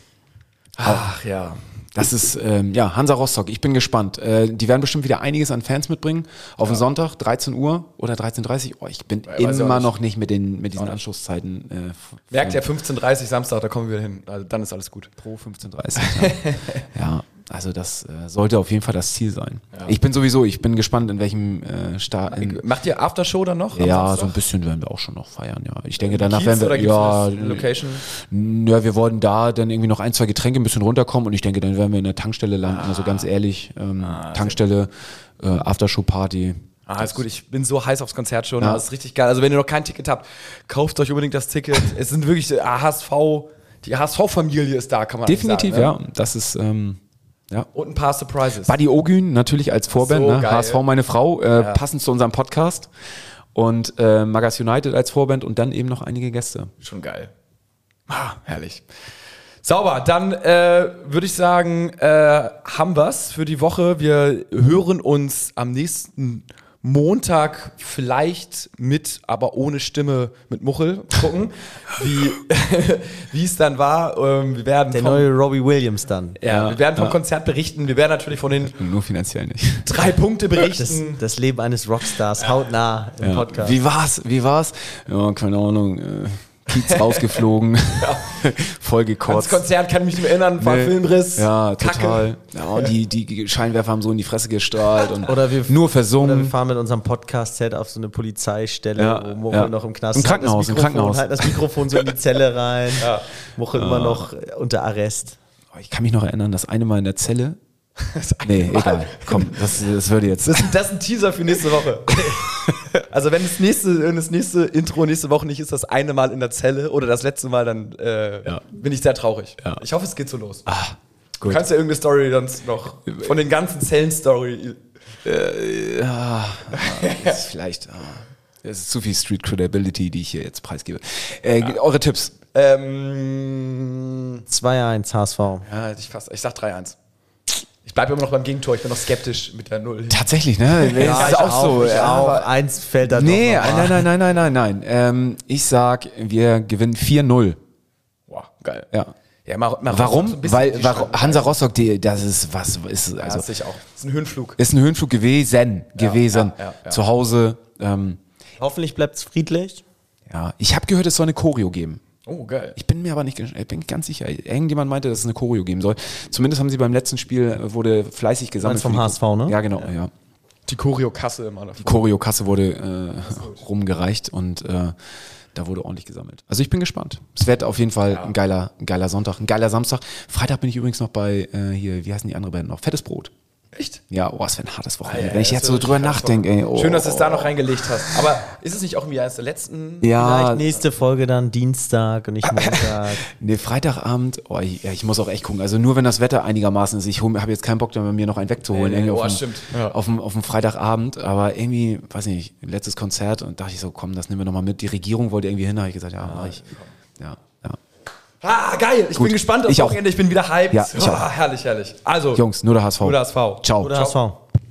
Ach ja. Das ist, ähm, ja, Hansa Rostock. Ich bin gespannt. Äh, die werden bestimmt wieder einiges an Fans mitbringen. Auf den Sonntag, 13 Uhr oder 13.30 Uhr. Oh, ich bin auch immer nicht. noch nicht mit, den, mit diesen Anschlusszeiten. Äh, Merkt ja 15.30 Samstag, da kommen wir hin. Also dann ist alles gut. pro 15.30 ja. ja, also das äh, sollte auf jeden Fall das Ziel sein. Ich bin sowieso, ich bin gespannt, in welchem äh, Start. Macht ihr Aftershow dann noch? ja, so ein bisschen werden wir auch schon noch feiern, ja. Ich denke, danach Kiez werden wir, ja, Location? ja, wir wollen da dann irgendwie noch ein, zwei Getränke ein bisschen runterkommen und ich denke, dann werden wir in der Tankstelle landen, also ganz ehrlich, ähm, Tankstelle, äh, Aftershow-Party. Ah, ist gut. Ich bin so heiß aufs Konzert schon. Das ist richtig geil. Also wenn ihr noch kein Ticket habt, kauft euch unbedingt das Ticket. es sind wirklich äh, HSV, die HSV-Familie ist da, kann man Definitiv, sagen, ne? ja. Das ist, ähm, ja. Und ein paar Surprises. Buddy Ogün natürlich als Vorband, So ne? geil. HSV meine Frau, äh, passend zu unserem Podcast. Und äh, Magas United als Vorband und dann eben noch einige Gäste. Schon geil. Ah, herrlich. Sauber, dann äh, würde ich sagen, äh, haben wir's für die Woche. Wir hören uns am nächsten Montag vielleicht mit, aber ohne Stimme mit Muchel gucken, wie wie es dann war. Ähm, wir werden Der vom, neue Robbie Williams dann. ja, wir werden vom Konzert berichten. Wir werden natürlich von den Nur finanziell nicht. drei Punkte Das, berichten. das Leben eines Rockstars hautnah im Podcast. Wie war's? Wie war's? Ja, keine Ahnung. Äh, Kiez rausgeflogen, voll Das gekotzt. Konzert kann ich mich nicht mehr erinnern, war Nee. Filmriss. Ja, Kacke. total. Ja, und die, die Scheinwerfer haben so in die Fresse gestrahlt und Oder wir, nur oder wir versungen. fahren mit unserem Podcast-Set auf so eine Polizeistelle, Ja, wo Muchel ja. noch im Knast Im halt das Krankenhaus, im Mikrofon- Krankenhaus. Halt das Mikrofon so in die Zelle rein. Muchel immer noch unter Arrest. Oh, Ich kann mich noch erinnern, das eine Mal in der Zelle. Nee, egal. Komm, das, das würde jetzt. Das, ist- das ist ein Teaser für nächste Woche. also wenn das nächste, wenn das nächste Intro nächste Woche nicht ist, das eine Mal in der Zelle oder das letzte Mal, dann äh, Ja. bin ich sehr traurig. Ja. Ich hoffe, es geht so los. Ah, Du kannst ja irgendeine Story dann noch von den ganzen Zellen-Story. Ja, das ist vielleicht. ah, Das ist zu viel Street Credibility, die ich hier jetzt preisgebe. Äh, Eure Tipps. Ähm, 2-1 HSV. ja, ich, fast, ich sag 3-1. Bleibe immer noch beim Gegentor, ich bin noch skeptisch mit der Null. Tatsächlich, ne? das ist auch so. Ich ja, auch. Eins fällt da Nee, noch nein, nein, nein, nein, nein, nein. Ähm, ich sag, wir gewinnen 4-0. Boah, geil. Ja. Ja, mal, mal so Warum? bisschen Weil, warum Schranken. Hansa Rostock, die, das ist was, ist, Ja, also, ich auch. Das ist ein Höhenflug. ist ein Höhenflug gewesen, gewesen. ja, ja, ja. Zu Hause. Ähm, Hoffentlich bleibt es friedlich. ja, ich habe gehört, es soll eine Choreo geben. Oh, geil. Ich bin mir aber nicht, ich bin ganz sicher. Irgendjemand meinte, dass es eine Choreo geben soll. Zumindest haben sie beim letzten Spiel äh, wurde fleißig gesammelt. Vom HSV, ne? Ja, genau. Ja. Die Choreokasse immer davon. Die Choreokasse wurde äh, rumgereicht und äh, da wurde ordentlich gesammelt. Also ich bin gespannt. Es wird auf jeden Fall ein geiler, ein geiler Sonntag, ein geiler Samstag. Freitag bin ich übrigens noch bei äh, hier, wie heißen die andere Band noch? Fettes Brot. Echt? Ja, oh, es wird ein hartes Wochenende. ja, Wenn ich jetzt so drüber nachdenke, ey. Oh. Schön, dass du es da noch reingelegt hast. Aber ist es nicht auch irgendwie eines der letzten? Ja, Vielleicht nächste Folge dann Dienstag und nicht Montag. nee, Freitagabend, oh, ich, ja, ich muss auch echt gucken. Also nur wenn das Wetter einigermaßen ist. Ich habe jetzt keinen Bock, da mir noch einen wegzuholen. Irgendwie oh, auf, dem, stimmt. Ja. auf, dem, auf dem Freitagabend. Aber irgendwie, weiß nicht, letztes Konzert und dachte ich so, komm, das nehmen wir nochmal mit. Die Regierung wollte irgendwie hin, habe ich gesagt, ja, mach ich. Ja, ja. Ah, geil. Ich Gut. bin gespannt aufs Ich auch. Wochenende. Ich bin wieder hyped. Ja, ich oh, auch. herrlich, herrlich. Also, Jungs, nur der HSV. nur der HSV. Ciao. Oder HSV.